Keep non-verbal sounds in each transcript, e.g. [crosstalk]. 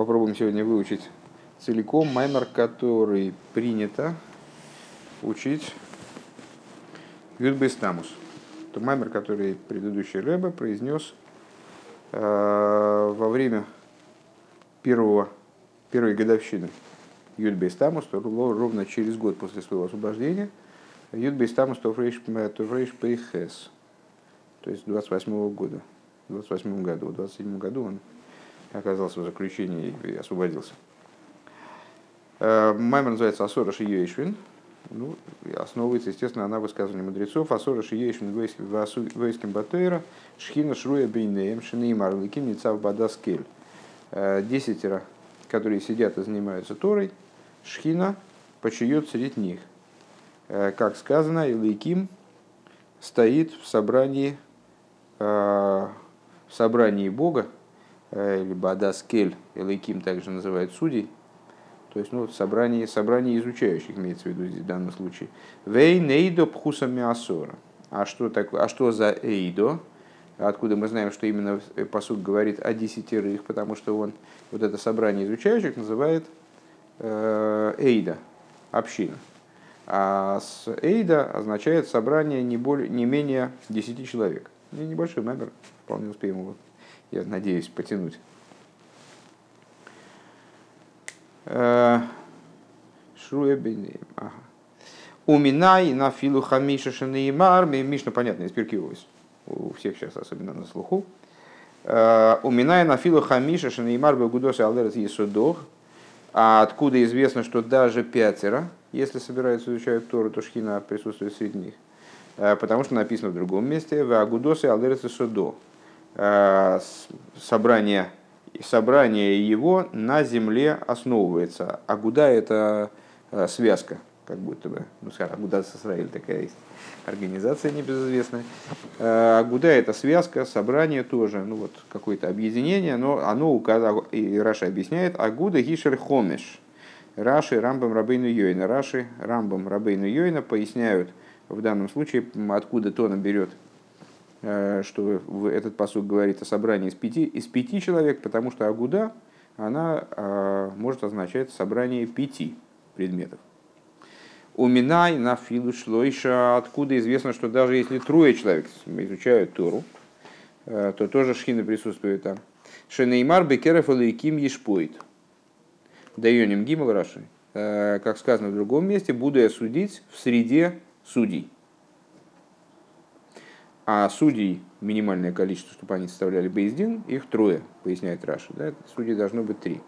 попробуем сегодня выучить целиком. Маймер, который принято учить Юдбейстамус. Это маймер, который предыдущий Рэбе произнес э, во время первого, первой годовщины Юдбейстамус, ровно через год после своего освобождения, Юдбейстамус Тофрейш Пейхес, то есть 28 года, в 28 году, в 27 году он оказался в заключении и освободился. Э, Маймер называется Асора Шиешвин. Ну, основывается, естественно, на высказывании мудрецов. Асора Шиешвин Вейским Батейра Шхина Шруя Бейнеем Шинеймар Ликим Ницав Бадаскель. Э, десятеро, которые сидят и занимаются Торой, Шхина почует среди них. Э, как сказано, Илайким стоит в собрании, в собрании Бога, либо Адаскель, Элайким также называют судей, то есть, ну, собрание, собрание изучающих имеется в виду здесь в данном случае. Вей нейдо пхуса миасора. А что, такое, а что за эйдо? Откуда мы знаем, что именно посуд говорит о десятерых, потому что он вот это собрание изучающих называет э, эйда, община. А с эйда означает собрание не, более, не менее десяти человек. Небольшой номер, вполне успеем его, я надеюсь, потянуть. Шруя Ага. Уминай на филу хамиша шанеймар. Мишна, понятно, из Пиркиовис. У всех сейчас, особенно на слуху. Уминай на филу хамиша шанеймар бегудоса алдерас есудох. А откуда известно, что даже пятеро, если собираются изучать Тору, то шхина присутствует среди них. Потому что написано в другом месте, в Агудосе Алдерес Судо. Собрание собрание его на земле основывается. Агуда – это э, связка, как будто бы. Ну, скажем, Агуда с Израиль такая есть. Организация небезызвестная. Э, Агуда – это связка, собрание тоже, ну вот какое-то объединение, но оно указано, и Раша объясняет, Агуда Гишер Хомеш. Раши, Рамбам, Рабейну Йойна. Раши, Рамбам, Рабейну Йойна поясняют в данном случае, откуда Тона берет Э, что этот посуд говорит о собрании из пяти, из пяти человек, потому что агуда, она э, может означать собрание пяти предметов. Уминай на филу шлойша, откуда известно, что даже если трое человек изучают Тору, э, то тоже шхина присутствует там. Шенеймар бекерев алейким ешпоит. Дайоним гимал раши. Как сказано в другом месте, буду я судить в среде судей а судей минимальное количество, чтобы они составляли Бейздин, их трое, поясняет Раша. Да? Судей должно быть три.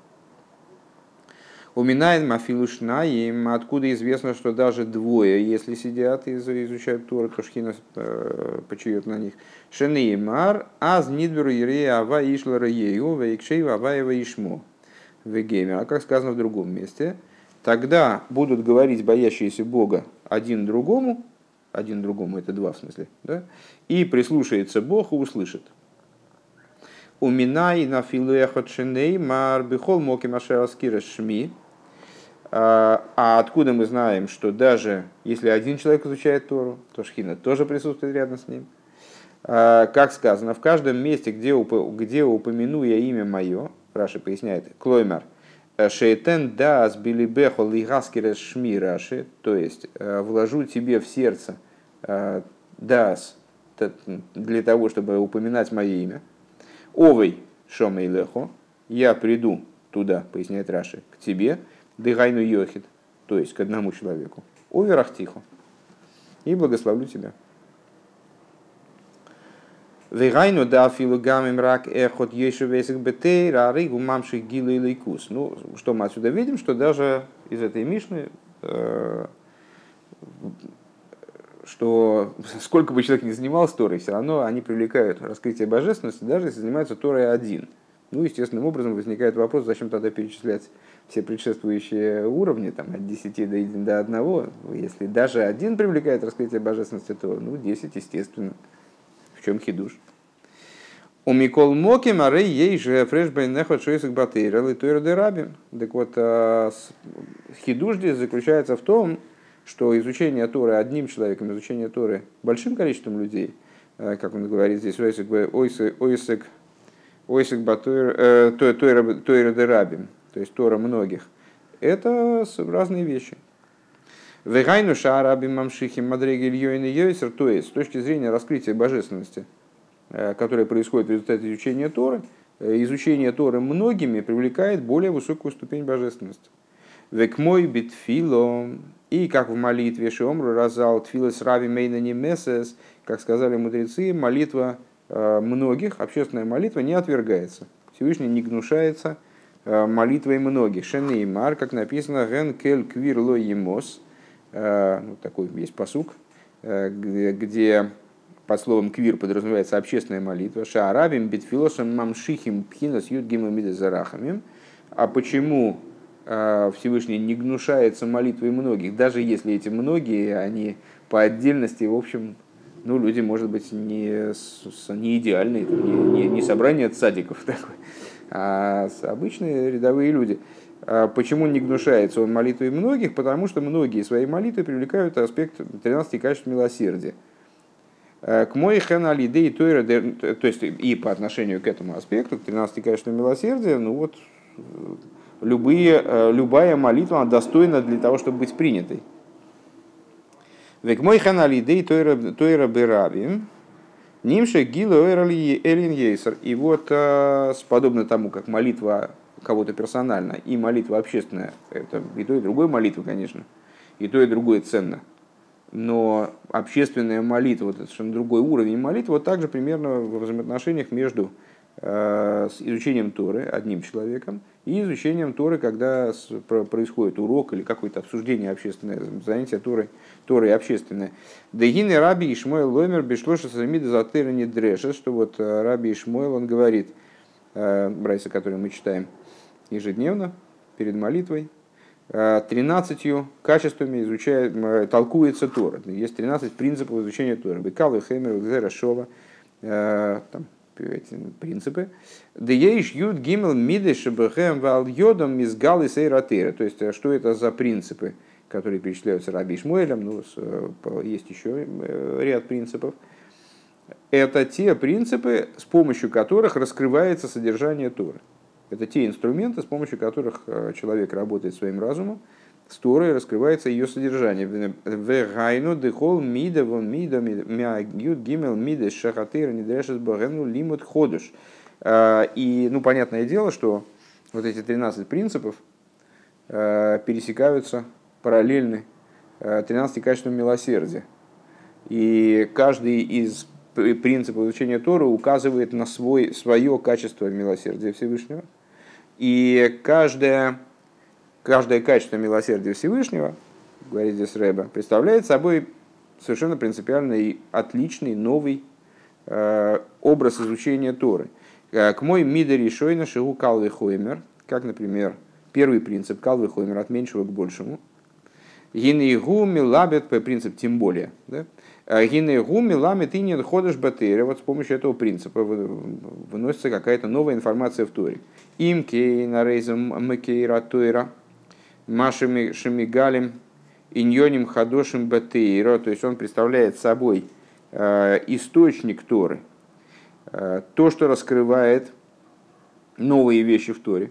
Уминайн мафилушна, им откуда известно, что даже двое, если сидят и изучают Тору, то шхина э, почует на них. Шенеймар, аз нидверу ерея ава ишлара ею, вейкшей аваева ишмо. Вегемер. А как сказано в другом месте, тогда будут говорить боящиеся Бога один другому, один другому, это два в смысле, да? и прислушается Бог и услышит. Уминай на филуэхот шиней мар бихол моки машераскира шми. А, а откуда мы знаем, что даже если один человек изучает Тору, то Шхина тоже присутствует рядом с ним. А, как сказано, в каждом месте, где, где упомяну я имя мое, Раши поясняет, Клоймер, Шейтен дас билибехо лигаскерес шми Раши, то есть э, вложу тебе в сердце э, дас для того, чтобы упоминать мое имя. Овой шомей лехо, я приду туда, поясняет Раши, к тебе, дыгайну йохит, то есть к одному человеку. Оверах тихо. И благословлю тебя. Вегайну да филугамим рак эхот ешу весик бетейр, а ригу мамши гилу и лейкус. Ну, что мы отсюда видим, что даже из этой Мишны э, что [laughs] сколько бы человек ни занимался Торой, все равно они привлекают раскрытие божественности, даже если занимается Торой один. Ну, естественным образом возникает вопрос, зачем тогда перечислять все предшествующие уровни, там, от 10 до, до 1, если даже один привлекает раскрытие божественности, то, ну, 10, естественно. Чем хидуш? У Микол Моки Мары ей же фреш бейнехот шойсик батейра литуэр де рабим. Так вот, а, хидуш здесь заключается в том, что изучение Торы одним человеком, изучение Торы большим количеством людей, э, как он говорит здесь, ойсек, ойсек Ойсик Батойра Дерабим, то есть Тора многих. Это разные вещи. Вегайну шараби мамшихи мадреги ильёйн йойсер, то есть с точки зрения раскрытия божественности, э, которое происходит в результате изучения Торы, э, изучение Торы многими привлекает более высокую ступень божественности. Век мой битфило, и как в молитве Шиомру разал тфилос рави мейна месес, как сказали мудрецы, молитва э, многих, общественная молитва не отвергается. Всевышний не гнушается молитвой многих. Шенеймар, как написано, ген кель квир ло емос – ну, такой есть посук, э, где под словом квир подразумевается общественная молитва. Шаарабим битфилосом мамшихим пхинас юдгимам зарахамим. А почему э, Всевышний не гнушается молитвой многих, даже если эти многие, они по отдельности, в общем, ну, люди, может быть, не, не идеальные, не, не, не собрание садиков [laughs] такое, а обычные рядовые люди. А почему не гнушается он молитвой многих? Потому что многие свои молитвы привлекают аспект 13 качеств милосердия. Э, к мой хэн алидей тойра, то есть и по отношению к этому аспекту, к 13 качествам милосердия, ну вот э, любые, э, любая молитва она достойна для того, чтобы быть принятой. Век мой хэн алидей тойра берабим, нимше гило элин ейсер. И вот, подобно тому, как молитва кого-то персонально, и молитва общественная, это и то, и другое молитва, конечно, и то, и другое ценно. Но общественная молитва, вот это совершенно другой уровень молитвы, вот также примерно в взаимоотношениях между э, с изучением Торы одним человеком и изучением Торы, когда происходит урок или какое-то обсуждение общественное, занятие Торы, Торы общественное. Дегины Раби Ишмойл Ломер Бешлоша Самида Затыра не дрешет, что вот э, Раби Ишмойл, он говорит, э, Брайса, который мы читаем, ежедневно перед молитвой. 13 э, качествами изучает, э, толкуется Тора. Есть 13 принципов изучения Тора. Бекал, Хемер, Гзера, Шова. Э, там, принципы. Дееш юд гимел мидеш бхэм вал йодом мизгал и сейратера. То есть, что это за принципы, которые перечисляются Раби Шмуэлем. Ну, есть еще ряд принципов. Это те принципы, с помощью которых раскрывается содержание Торы. Это те инструменты, с помощью которых э, человек работает своим разумом, с Торой раскрывается ее содержание. Вегайну дехол мида вон мида мягют гимел мида шахатыр недрешес багену лимут ходыш. Э, и, ну, понятное дело, что вот эти 13 принципов э, пересекаются параллельны 13 качествам милосердия. И каждый из принципов изучения Тора указывает на свой, свое качество милосердия Всевышнего. И каждое, каждое качество милосердия Всевышнего, говорит здесь Рэба, представляет собой совершенно принципиальный, отличный, новый э, образ изучения Торы. Э, к мой мидери шойна шигу калвы хоймер, как, например, первый принцип калвы хоймер от меньшего к большему. Гинейгу милабет, принцип тем более. Да? Э, Гинейгу миламет и не ходишь батыре. Вот с помощью этого принципа выносится какая-то новая информация в Торе. Им кейна рейзом мекейра тойра, машами шамигалем, иньоним хадошим батейра, то есть он представляет собой э, источник Торы, э, то, что раскрывает новые вещи в Торе.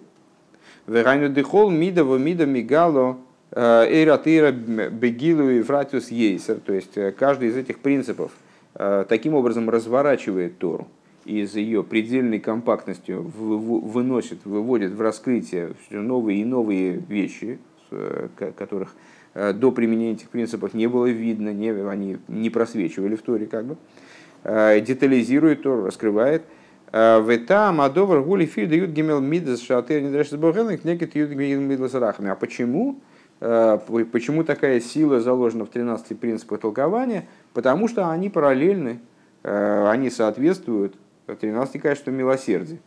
Верайну мида во мида мигало эйратыра бегилу и фратиус ейсер, то есть каждый из этих принципов таким образом разворачивает Тору из ее предельной компактностью выносит, выводит в раскрытие новые и новые вещи, э, которых э, до применения этих принципов не было видно, не, они не просвечивали в Торе, как бы, э, детализирует Тору, раскрывает. В этом Адовар Гули Филь дают гемел мидас шатер не дальше сборгенных некит ют мидас рахами. А почему? Почему такая сила заложена в 13 принципах толкования? Потому что они параллельны, они соответствуют 13 качество милосердия.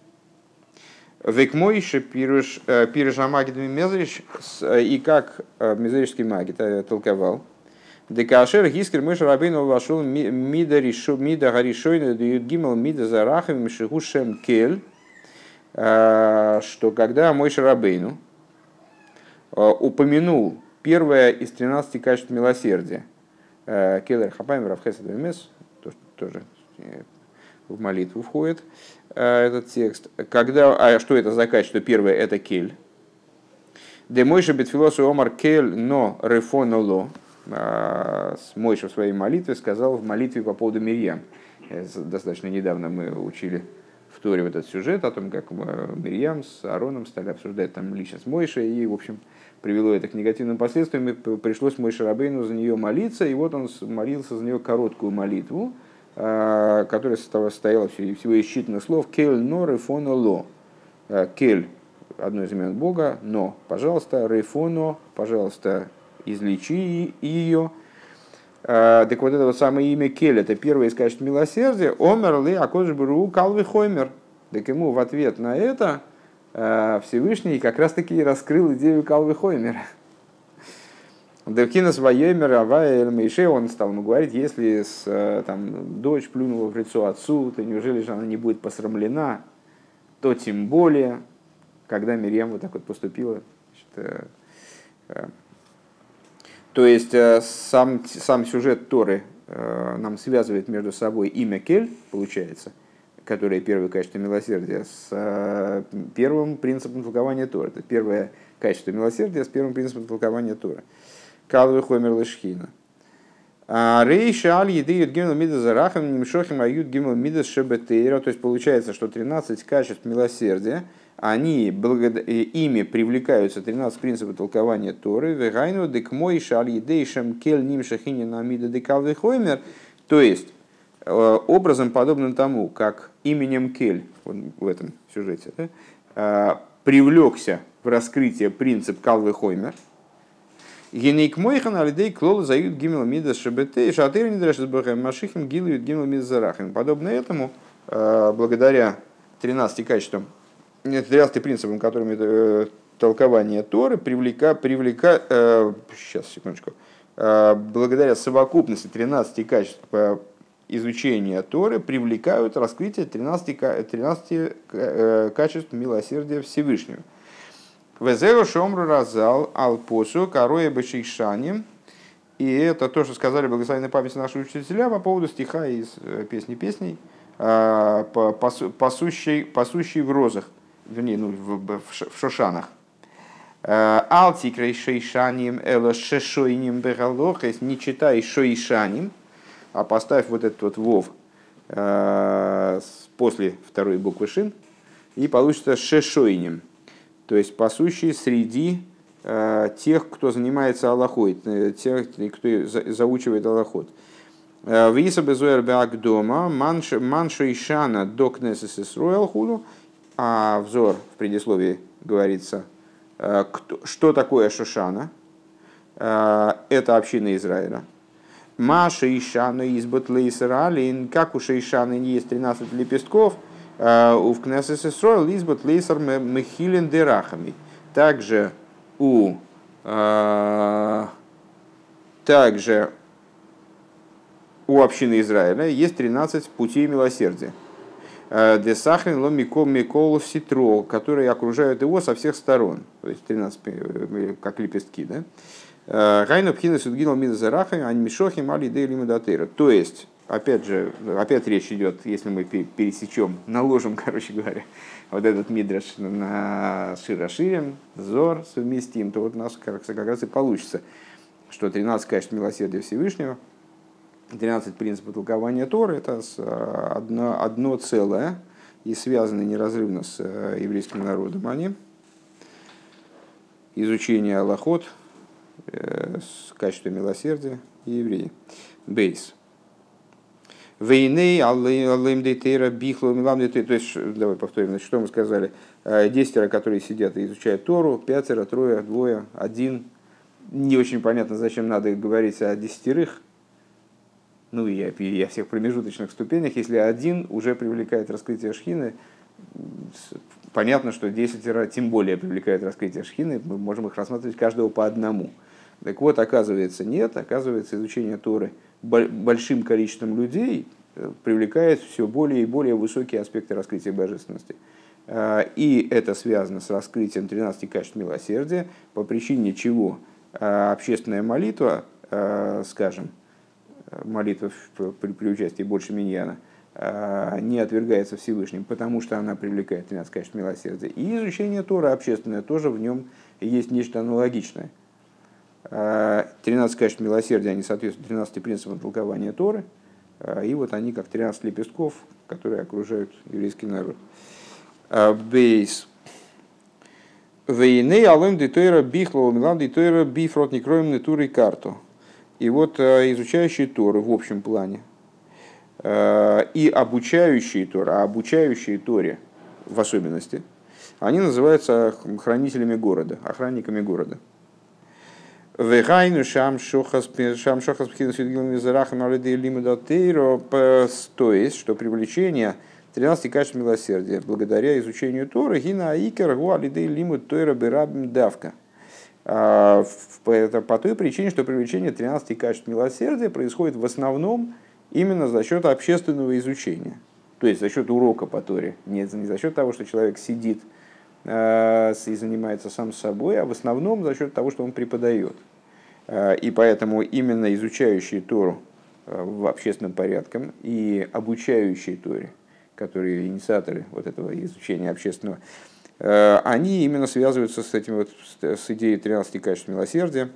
Век Мойше пирыш э, Амагид Мезрич, э, и как э, Мезричский магит толковал, Декашер Гискер Мыш Рабейну вошел Мида Ришо Мида Гаришойна Гимал Мида Зарахов Мишиху Шем Кель, что когда мой Шарабейну упомянул первое из 13 качеств милосердия, Келлер Хапайм Равхесад Мес, тоже в молитву входит. этот текст. Когда, а что это за качество? Первое это кель. Де Мойша бетфилосу омар кель но рефоноло. Мойша в своей молитве сказал в молитве по поводу Мирьям. Достаточно недавно мы учили в Торе вот этот сюжет о том, как Мирьям с Аароном стали обсуждать там личность Мойша, и, в общем, привело это к негативным последствиям, и пришлось Мойше Рабейну за нее молиться, и вот он молился за нее короткую молитву, которая состояла всего из считанных слов «кель но рефоно ло». А, «Кель» – одно из имен Бога, «но», пожалуйста, «рефоно», пожалуйста, излечи ее. А, так вот это вот самое имя Кель, это первое из качеств милосердия, «Омер ли акодж бру калвы хоймер». Так ему в ответ на это – Э, Всевышний как раз таки раскрыл идею Калвы Хоймера. Девкинас Вайемер Авая Мейше, он стал ему говорить, если с, э, там, дочь плюнула в лицо отцу, то неужели же она не будет посрамлена, то тем более, когда Мирьям вот так вот поступила. Значит, э, то есть сам, сам сюжет Торы нам связывает между собой имя Кель, получается – которое первое качество милосердия, с э, первым принципом толкования Тора. Это первое качество милосердия с первым принципом толкования Тора. Калвы хомер лешхина. А рейша аль еды гимл мидас зарахам немшохим ают гимл мидас шебетейра. То есть получается, что 13 качеств милосердия, они ими привлекаются 13 принципов толкования Торы. Вегайну дек мой шаль едей шем кель нимшахини на мида декалвы хоймер. То есть, Э, образом, подобным тому, как именем Кель в этом сюжете да, э, привлекся в раскрытие принцип Калвы Хоймер, Генейк Мойхан Алидей Клол зают Гимел Мидас Шабете, Шатыр Нидрешес Бахем Машихим Гилуют Гимел Мидас Зарахим. Подобно этому, э, благодаря 13 качествам, 13 принципам, которыми толкование Торы привлека, привлека, сейчас, секундочку, благодаря совокупности 13 качеств изучения Торы привлекают раскрытие 13, 13 э, качеств милосердия Всевышнего. Везео шомру разал алпосу короя бешейшаним. И это то, что сказали благословенной памяти наши учителя по поводу стиха из э, песни песней, э, пасущей, пасущей в розах, вернее, ну, в, в шошанах. Алти крейшейшаним эло шешойним бегалохес, не читай шойшаним, а поставь вот этот вот вов э, после второй буквы шин, и получится шешойним, то есть пасущий среди э, тех, кто занимается Аллахой, э, тех, кто заучивает Аллахот. Виса безуэр дома, манша ишана до кнесес Исруэл худу, а взор в предисловии говорится, что такое Шошана, это община Израиля. Маша и Шаны из Батлейсер как у Шейшаны не есть 13 лепестков, у в Кнессес Исроил из Батлейсер Мехилен Дерахами. Также у а, также у общины Израиля есть 13 путей милосердия. А, Десахрин ло микол микол ситро, которые окружают его со всех сторон. То есть 13 э, как лепестки. Да? Гайну пхина судгинал мида зарахами, ань мишохи мали де лимудатыра. То есть, опять же, опять речь идет, если мы пересечем, [laughs] наложим, короче говоря, вот этот мидраш на широширим, зор совместим, то вот у нас как, как раз и получится, что 13 качеств милосердия Всевышнего, 13 принципов толкования Торы, это одно, одно целое и связаны неразрывно с э, еврейским народом они. Изучение Аллахот, Э, с качеством милосердия и евреи. Бейс. Войны, аллым дейтера, бихло, милам дейтера. То есть, давай повторим, значит, что мы сказали. Э, десятеро, которые сидят и изучают Тору, пятеро, трое, двое, один. Не очень понятно, зачем надо говорить о десятерых. Ну и о всех промежуточных ступенях. Если один уже привлекает раскрытие шхины, понятно, что десятеро тем более привлекает раскрытие шхины, мы можем их рассматривать каждого по одному. Так вот, оказывается, нет, оказывается, изучение Торы большим количеством людей э, привлекает все более и более высокие аспекты раскрытия божественности. А, и это связано с раскрытием 13 качеств милосердия, по причине чего а, общественная молитва, скажем, молитва при, при участии больше миньяна, не отвергается Всевышним, потому что она привлекает 13 качеств милосердия. И изучение Тора общественное тоже в нем есть нечто аналогичное. 13 качеств милосердия, они соответствуют 13 принципам толкования Торы, и вот они как 13 лепестков, которые окружают еврейский народ. Бейс. Вейней алым дитойра бихло милан дитойра бифрот некроем натурой карту. И вот изучающие Торы в общем плане и обучающие Торы, а обучающие Торе в особенности, они называются хранителями города, охранниками города. Вегайну шам шохас шам шохас то есть, что привлечение 13 качеств милосердия благодаря изучению Торы гина аикер гуалидей лимут тойра берабим давка. А, это по той причине, что привлечение 13 качеств милосердия происходит в основном именно за счет общественного изучения. То есть за счет урока по Торе. Не, за счет того, что человек сидит и занимается сам собой, а в основном за счет того, что он преподает. Э, и поэтому именно изучающие Тору э, в общественном порядке и обучающие Торе, которые инициаторы вот этого изучения общественного, они именно связываются с этим вот, с идеей 13 качеств милосердия,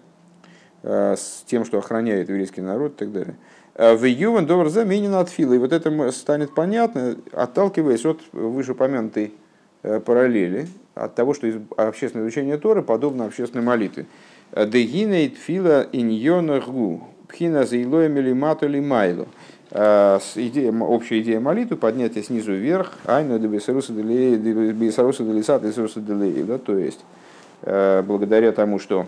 с тем, что охраняет еврейский народ и так далее. В Ювен добр заменен от фила. И вот это станет понятно, отталкиваясь от вышеупомянутой Э, параллели от того, что общественное изучение Торы подобно общественной молитве. Дегинейт фила иньонахгу, пхина заилоя милимату лимайлу. Э, идея, общая идея молитвы поднятие снизу вверх, айна дебесаруса делисат да, то есть э, благодаря тому, что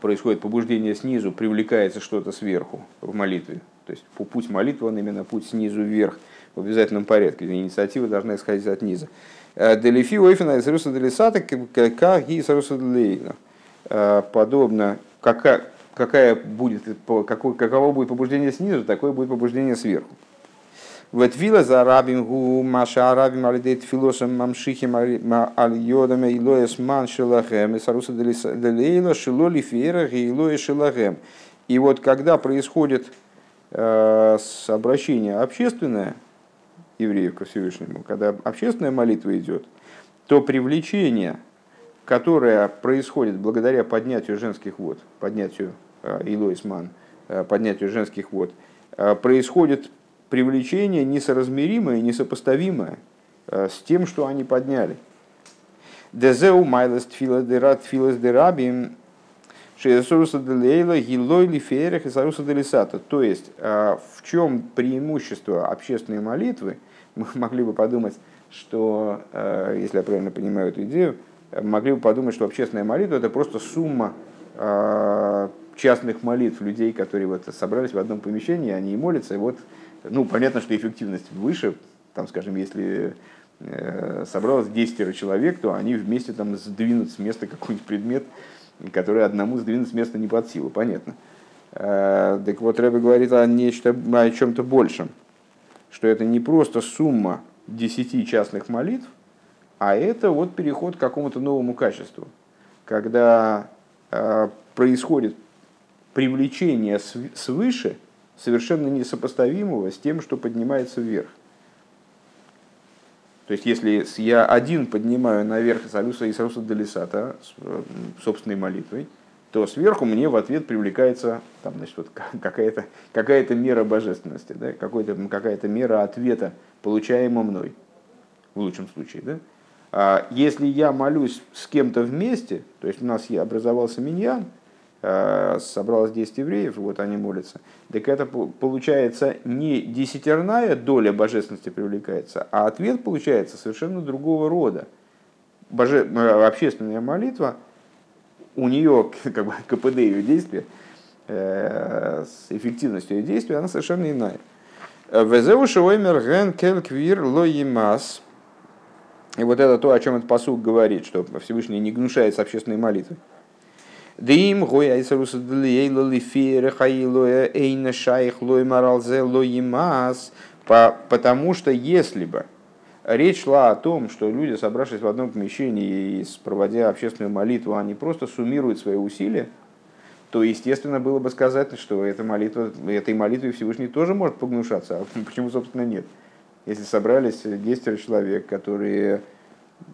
происходит побуждение снизу, привлекается что-то сверху в молитве. То есть путь молитвы, он именно путь снизу вверх – в обязательном порядке. Инициатива должна исходить от низа. Э, Делифи ойфена из руса делисата, как и из руса. Э, подобно, какая, какая будет, какое, каково будет побуждение снизу, такое будет побуждение сверху. Ветвила за рабим гу маша арабим алидейт филосом мамшихим аль йодаме илоес ман шелахем и саруса делейла шилоли фиера гейлоя шелахем. И вот когда происходит э, обращение общественное, евреев ко Всевышнему, когда общественная молитва идет, то привлечение, которое происходит благодаря поднятию женских вод, поднятию э, Илоисман, э, поднятию женских вод, э, происходит привлечение несоразмеримое, несопоставимое с тем, что они подняли. Дезеу майлес тфила дерат филас дерабим шеесуруса делейла гилой лиферах и саруса делисата. То есть, в чем преимущество общественной молитвы – мы [laughs] могли бы подумать, что, э, если я правильно понимаю эту идею, могли бы подумать, что общественная молитва это просто сумма э, частных молитв людей, которые вот собрались в одном помещении, они и молятся, и вот, ну, понятно, что эффективность выше, там, скажем, если э, собралось 10 человек, то они вместе там сдвинут с места какой-нибудь предмет, который одному сдвинуть с места не под силу, понятно. Так вот, Рэбе говорит о, нечто, о чем-то большем – что это не просто сумма десяти частных молитв, а это вот переход к какому-то новому качеству, когда э, происходит привлечение свыше совершенно несопоставимого с тем, что поднимается вверх. То есть, если я один поднимаю наверх Салюса и Салюса Делисата э, собственной молитвой, то сверху мне в ответ привлекается там, значит, вот [laughs] какая-то какая мера божественности, да, какая-то мера ответа, получаемого мной, в лучшем случае. Да? А если я молюсь с кем-то вместе, то есть у нас образовался миньян, а, собралось 10 евреев, вот они молятся, так это получается не десятерная доля божественности привлекается, а ответ получается совершенно другого рода. Боже... Э, общественная молитва – у нее [laughs] как бы, КПД ее действия, э, с эффективностью ее действия, она совершенно иная. И вот это то, о чем этот посуд говорит, что Всевышний не гнушается общественной молитвы. Дим гоя исаруса длиейла лифере хаилоя эйна шайх лой маралзе лоимас. Потому что если бы Речь шла о том, что люди, собравшись в одном помещении и проводя общественную молитву, они просто суммируют свои усилия, то, естественно, было бы сказать, что эта молитва, этой молитвой Всевышний тоже может погнушаться. А [laughs] почему, собственно, нет? Если собрались 10 человек, которые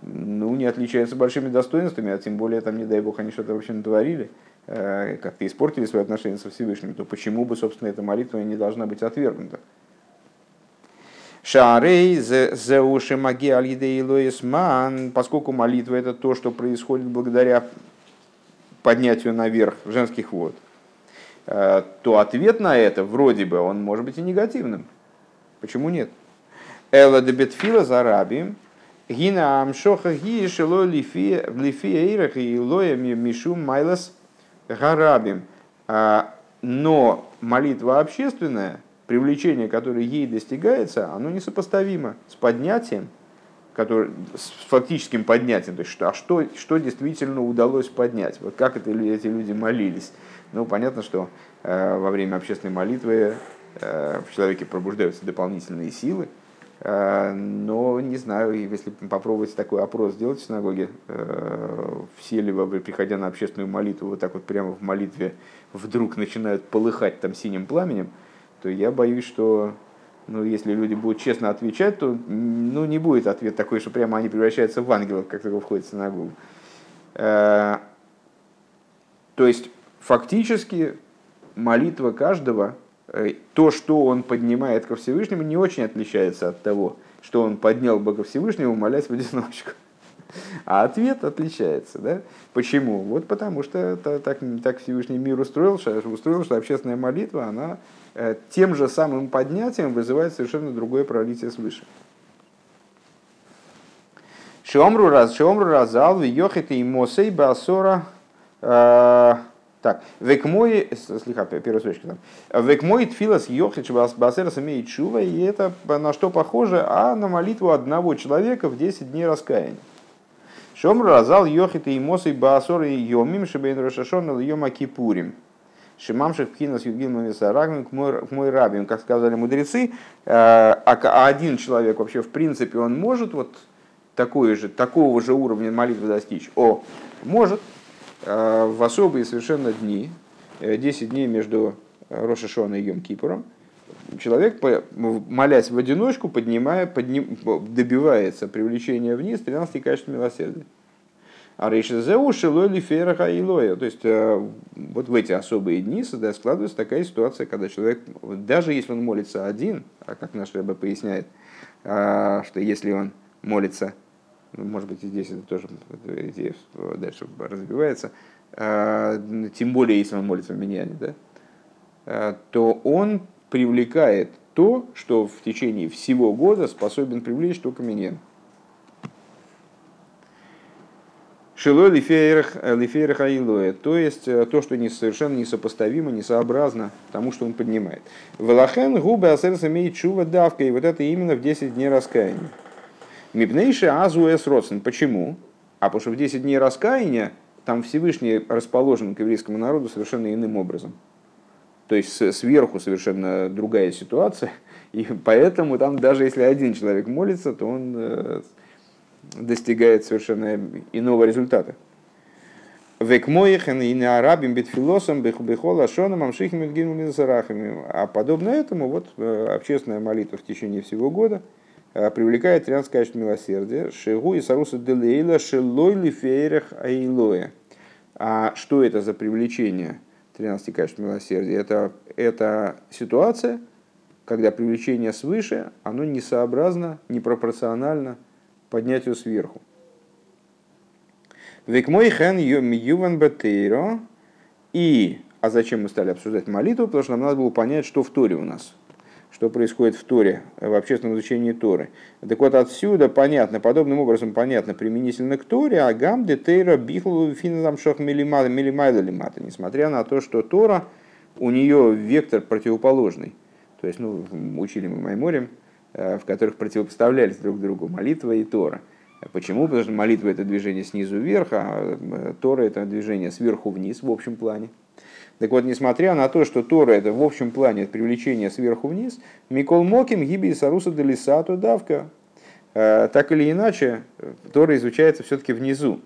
ну, не отличаются большими достоинствами, а тем более, там, не дай бог, они что-то вообще натворили, э, как-то испортили свои отношения со Всевышним, то почему бы, собственно, эта молитва не должна быть отвергнута? Шарей за уши маги аль поскольку молитва это то, что происходит благодаря поднятию наверх женских вод, э, то ответ на это, вроде бы, он может быть и негативным. Почему нет? Эла де бетфила за раби, гина амшоха ги шело лифи и лоя мишум майлас гарабим. А, но молитва общественная, привлечение, которое ей достигается, оно несопоставимо с поднятием, который, с фактическим поднятием. То есть, что, а что, что действительно удалось поднять? Вот как это эти люди молились? Ну, понятно, что э, во время общественной молитвы э, в человеке пробуждаются дополнительные силы, Э, но не знаю, если попробовать такой опрос сделать в синагоге, э, все ли приходя на общественную молитву, вот так вот прямо в молитве вдруг начинают полыхать там синим пламенем, то я боюсь, что ну, если люди будут честно отвечать, то ну, не будет ответ такой, что прямо они превращаются в ангелов, как только входят в синагогу. Э, то есть, фактически, молитва каждого Э, то, что он поднимает ко Всевышнему, не очень отличается от того, что он поднял бы ко Всевышнему, молясь в одиночку. А ответ отличается. Да? Почему? Вот потому что так, так Всевышний мир устроил, что, устроил, что общественная молитва, она э, тем же самым поднятием вызывает совершенно другое пролитие свыше. Шомру раз, шомру разал, йохит и мосей басора э, так, век мой, слегка, первая строчка там. Век мой тфилас йохич басерас имеет чува, и это на что похоже, а на молитву одного человека в 10 дней раскаяния. Шом разал йохит и мосой басор и йомим шебейн рошашон йома кипурим. Шимамших пхинас юдгин мависарагн к мой рабин, как сказали мудрецы, э, а, а один человек вообще в принципе он может вот такой же, такого же уровня молитвы достичь? О, может, Э, в особые совершенно дни, 10 э, дней между Рошашона и Йом Кипуром, человек, молясь в одиночку, поднимая, подним, добивается привлечения вниз 13 качеств милосердия. А Рейшезеу Шилойли Фераха и Лоя. То есть э, вот в эти особые дни складывается такая ситуация, когда человек, даже если он молится один, а как наш Рэбе поясняет, что если он молится ну, может быть, и здесь это тоже идея дальше развивается, а, тем более, если он молится в Миньяне, да, а, то он привлекает то, что в течение всего года способен привлечь только Миньян. Шилой лифейрах аилоя, то есть э, то, что не, совершенно несопоставимо, несообразно тому, что он поднимает. Велахен губы асерс имеет чува давка, и вот это именно в 10 дней раскаяния. Мипнейши азу эс. Почему? А потому что в 10 дней раскаяния там Всевышний расположен к еврейскому народу совершенно иным образом. То есть сверху совершенно другая ситуация. И поэтому там даже если один человек молится, то он э, достигает совершенно иного результата. Век моихен и арабим битфилосом бехола шоном амшихим А подобно этому вот э, общественная молитва в течение всего года – Э, привлекает 13 качеств милосердия. Шигу и саруса делейла шелой лифейрах аилоя. А что это за привлечение 13 качеств милосердия? Это, это ситуация, когда привлечение свыше, оно несообразно, непропорционально поднятию сверху. Век мой хэн юван бетейро. И, а зачем мы стали обсуждать молитву? Потому что нам надо было понять, что в Торе у нас – что происходит в Торе, в общественном изучении Торы. Так вот, отсюда понятно, подобным образом понятно применительно к Торе, а гам де тейра бихлу финазам шох милимайда лимата, несмотря на то, что Тора, у нее вектор противоположный. То есть, ну, учили мы Майморем, э, в которых противопоставлялись друг другу молитва и Тора. Почему? Потому что молитва это движение снизу вверх, а э, Тора это движение сверху вниз в общем плане. Так вот, несмотря на то, что Тора это в общем плане привлечение сверху вниз, Микол Моким, Гиби и Саруса Делисату давка. Э, так или иначе, Тора изучается все-таки внизу.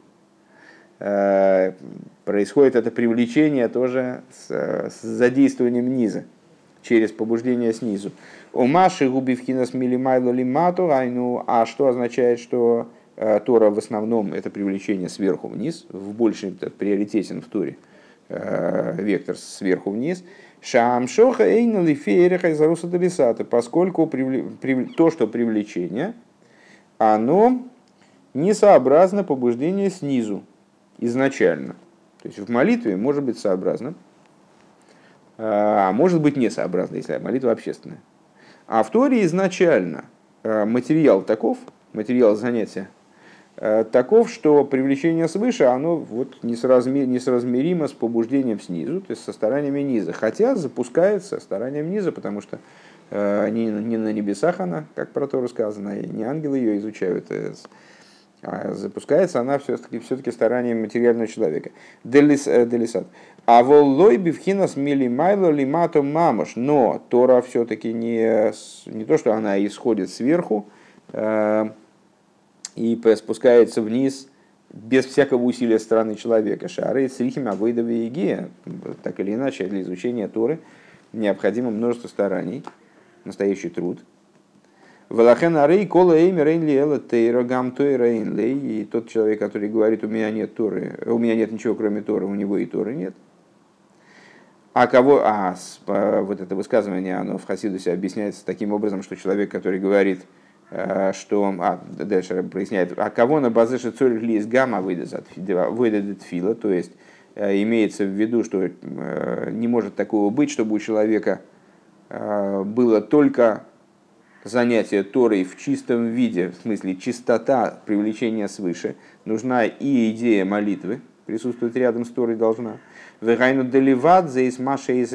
Э, происходит это привлечение тоже с, с задействованием низа, через побуждение снизу. У Маши губивхинас милимайло лимату, а что означает, что э, Тора в основном это привлечение сверху вниз, в большем приоритетен в Торе вектор сверху вниз. Шамшоха эйна лифеереха из аруса поскольку то, что привлечение, оно несообразно побуждение снизу изначально. То есть в молитве может быть сообразно, а может быть несообразно, если молитва общественная. А в Торе изначально э, материал таков, материал занятия э, таков, что привлечение свыше, оно вот несоразмер, несоразмеримо с побуждением снизу, то есть со стараниями низа. Хотя запускается старанием низа, потому что э, не, не на небесах она, как про то рассказано, и не ангелы ее изучают, а запускается она все-таки все старанием материального человека. Э, делисат. А воллой бифхинас мили майло лимато мамаш. Но Тора все-таки не, не то, что она исходит сверху э, и спускается вниз без всякого усилия стороны человека. Шары срихим авойдовы егия. Так или иначе, для изучения Торы необходимо множество стараний, настоящий труд – Валахен арей кола эйми рейн ли эла тейра гам рейн лей. И тот человек, который говорит, у меня нет Торы, у меня нет ничего, кроме Торы, у него и Торы нет. А кого, а вот это высказывание, оно в Хасидусе объясняется таким образом, что человек, который говорит, что, а, дальше проясняет, а кого на базе шицорих лис гамма выйдет фила, то есть э, имеется в виду, что э, не может такого быть, чтобы у человека было только занятие Торой в чистом виде, в смысле чистота привлечения свыше, нужна и идея молитвы, присутствует рядом с Торой должна. Вегайну деливат за из маша из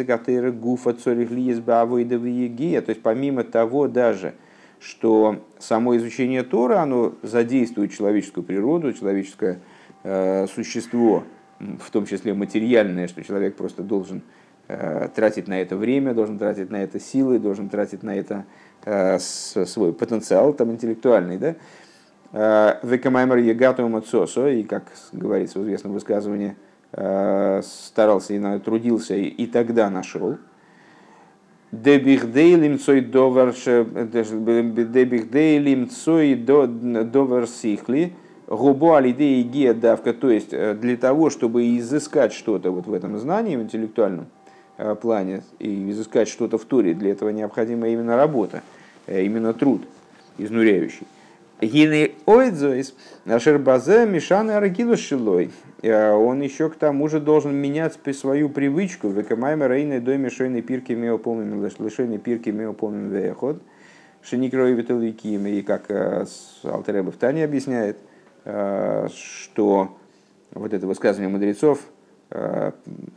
гуфа цорих лиес егия. То есть помимо того даже, что само изучение Торы, оно задействует человеческую природу, человеческое э, существо, в том числе материальное, что человек просто должен э, тратить на это время, должен тратить на это силы, должен тратить на это Э, свой потенциал там интеллектуальный, да, э, Векамаймер Ягату Мацосо, и как говорится в известном высказывании, э, старался и трудился, и тогда нашел. Дебихдейлим цой довар сихли, губу алидеи гия давка, то есть для того, чтобы изыскать что-то вот в этом знании в интеллектуальном плане и изыскать что-то в туре, для этого необходима именно работа. Э, именно труд изнуряющий. Гины ойдзоис, нашер базе мишаны арагилу шилой. Э, он еще к тому же должен менять свою привычку. Векамайма рейны доме шойны пирки меопомим лишойны пирки меопомим веход. Шеникрой виталиким. И как э, Алтереба в Тане объясняет, что вот это высказывание мудрецов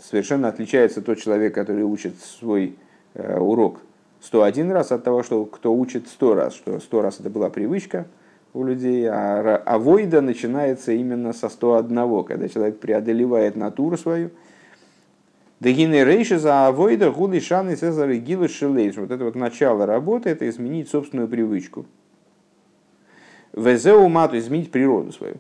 совершенно отличается тот человек, который учит свой урок 101 раз от того, что кто учит 100 раз, что 100 раз это была привычка у людей, а авойда начинается именно со 101, когда человек преодолевает натуру свою. Дагины рейши за авойда гули шаны цезары гилы шилейш. Вот это вот начало работы, это изменить собственную привычку. Везеу мату, изменить природу свою.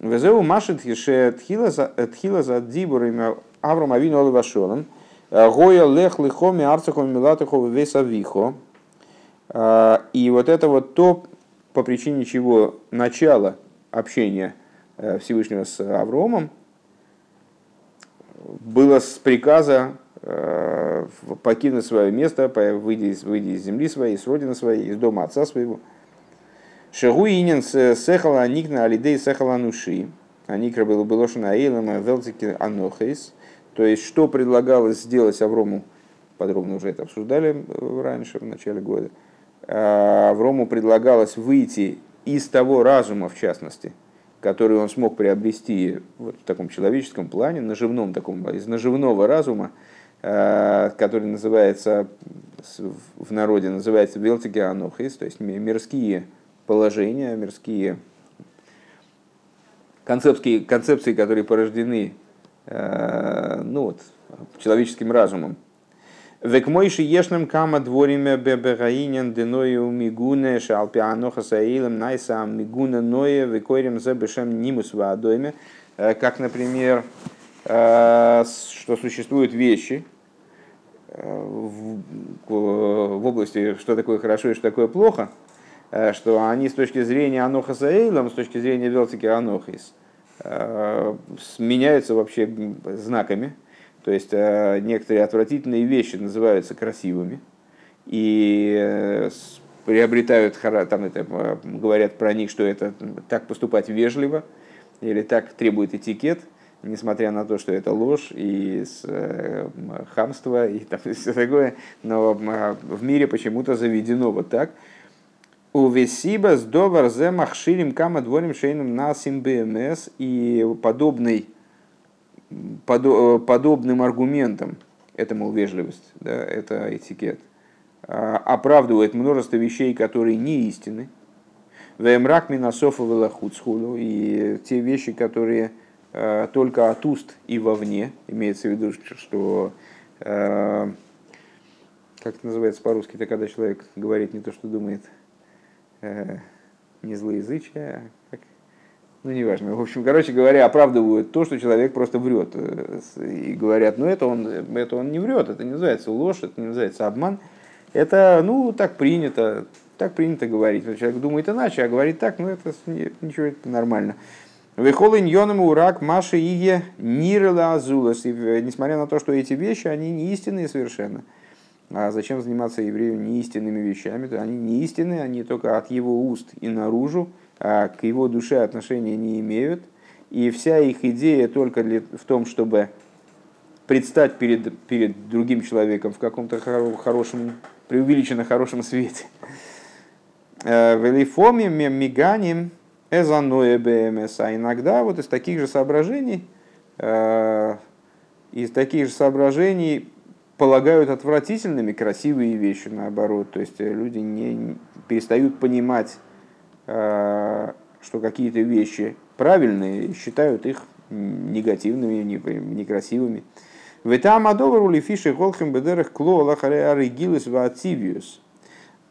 Везеу машет тхила за дибурами Авром Авину Алавашоном. Гоя лех лихоми арцахом милатахов весавихо. А, и вот это вот то, по причине чего начало общения э, Всевышнего с Авромом было с приказа э, покинуть свое место, выйти из, выйти из земли своей, с родины своей, из дома отца своего. Шегу инин сехала аникна алидей сехала нуши. Аникра было было шана эйлама велцики анохейс. То есть, что предлагалось сделать Аврому, подробно уже это обсуждали э, раньше, в начале года, Аврому предлагалось выйти из того разума, в частности, который он смог приобрести вот в таком человеческом плане, наживном таком, из наживного разума, а, который называется в народе называется Велтигианохис, то есть мирские положения, мирские концепции, концепции, которые порождены Э, ну вот, человеческим разумом. Век мойши ешным кама двориме бебегаинен деною мигуне шалпианоха саилем найсам мигуна ноя векорим за бешем нимус вадойме. Как, например, что существуют вещи в, в области, что такое хорошо и что такое плохо, что они с точки зрения Анохаса Эйлам, с точки зрения Велтики Анохис, меняются вообще знаками. То есть некоторые отвратительные вещи называются красивыми и приобретают, там это, говорят про них, что это так поступать вежливо, или так требует этикет, несмотря на то, что это ложь и э, хамство и там, [laughs] все такое, но в мире почему-то заведено вот так. У Весиба с довар зе махширим кама дворим шейным насим БМС и подобный, подо, подобным аргументом, это, мол, вежливость, да, это этикет, а, оправдывает множество вещей, которые не истины. Вемрак минасофа велахуцхулу и те вещи, которые э, только от уст и вовне, имеется в виду, что э, как это называется по-русски, это когда человек говорит не то, что думает, не злоязычие, а как, ну, неважно. В общем, короче говоря, оправдывают то, что человек просто врет. Э, и говорят, ну, это он, это он не врет, это не называется ложь, это не называется обман. Это, ну, так принято, так принято говорить. Человек думает иначе, а говорит так, ну, это ничего, это нормально. Вехол иньоном урак Маши Иге Нирла Азулас. И несмотря на то, что эти вещи, они не истинные совершенно. А зачем заниматься еврею неистинными вещами? Они не истинные, они только от его уст и наружу, к его душе отношения не имеют. И вся их идея только в том, чтобы предстать перед, перед другим человеком в каком-то хорошем, преувеличенно хорошем свете. Э, Велифоми миганим эзаноэ бмс. А иногда вот из таких же соображений, э, из таких же соображений полагают отвратительными красивые вещи, наоборот. То есть э, люди не перестают понимать, что какие-то вещи правильные, считают их негативными, некрасивыми. Ветам адовару лифиши голхем бедерах кло лахаре аригилус ваативиус.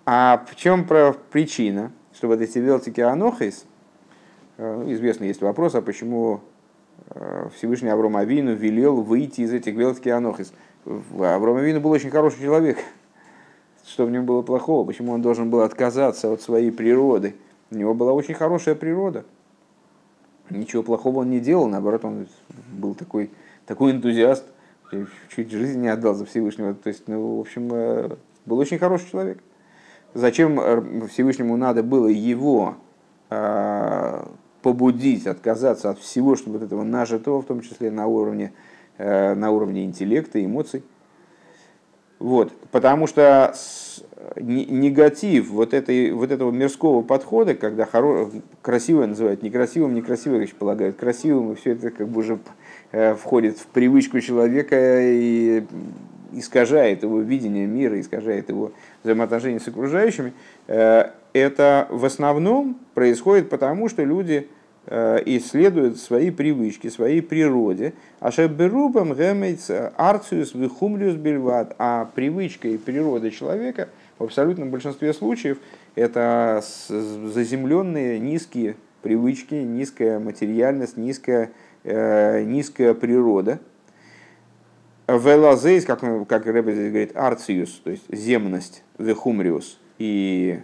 А в чем причина, что вот эти велтики анохис, э, известно есть вопрос, а почему э, Всевышний Авину велел выйти из этих велтики анохис. Авину был очень хороший человек. Что в нем было плохого? Почему он должен был отказаться от своей природы? У него была очень хорошая природа. Ничего плохого он не делал, наоборот, он был такой, такой энтузиаст, чуть жизнь не отдал за Всевышнего. То есть, ну, в общем, э, был очень хороший человек. Зачем э, Всевышнему надо было его э, побудить отказаться от всего, что вот этого нажитого, в том числе на уровне, на уровне интеллекта, эмоций. Вот, потому что негатив вот, этой, вот этого мирского подхода, когда хоро... красивое называют некрасивым, некрасивое вещь полагают красивым, и все это как бы уже Э, входит в привычку человека и искажает его видение мира, искажает его взаимоотношения с окружающими, э, это в основном происходит потому, что люди э, исследуют свои привычки, своей природе. А шеберубам гемейц арциус вихумлиус бельват. А привычка и природа человека в абсолютном большинстве случаев это заземленные низкие привычки, низкая материальность, низкая Э, низкая природа. Велазейс, как, как Рэбби здесь говорит, арциус, то есть земность, вехумриус и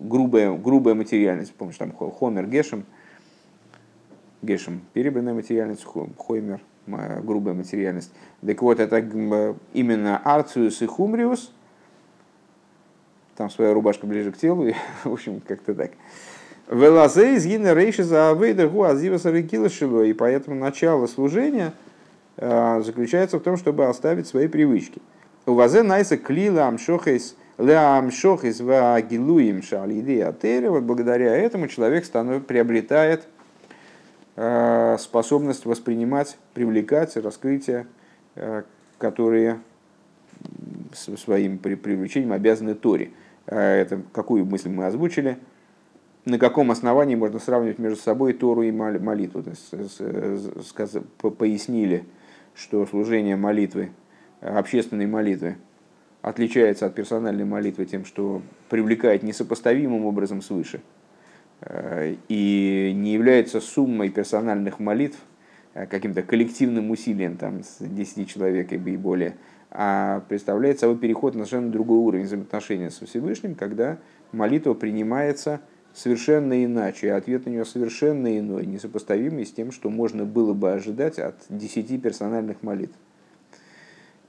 грубая, грубая материальность. Помнишь, там Хомер Гешем, Гешем перебранная материальность, Хоймер грубая материальность. Так вот, это именно арциус и хумриус, там своя рубашка ближе к телу, и, [laughs] в общем, как-то так. Велазе из гина рейши за авейдергу азива сарикилашило. И поэтому начало служения э, заключается в том, чтобы оставить свои привычки. У вазе найса клила амшохис леамшохис вагилуим шалиди атери. Вот благодаря этому человек становится, приобретает э, способность воспринимать, привлекать раскрытия, э, которые своим привлечением обязаны Торе. Это какую мысль мы озвучили – на каком основании можно сравнивать между собой Тору и молитву. Пояснили, что служение молитвы, общественной молитвы, отличается от персональной молитвы тем, что привлекает несопоставимым образом свыше э, и не является суммой персональных молитв, каким-то коллективным усилием там, с 10 человек и более, а представляет собой переход на совершенно другой уровень взаимоотношения со Всевышним, когда молитва принимается совершенно иначе, и ответ на нее совершенно иной, несопоставимый с тем, что можно было бы ожидать от десяти персональных молитв.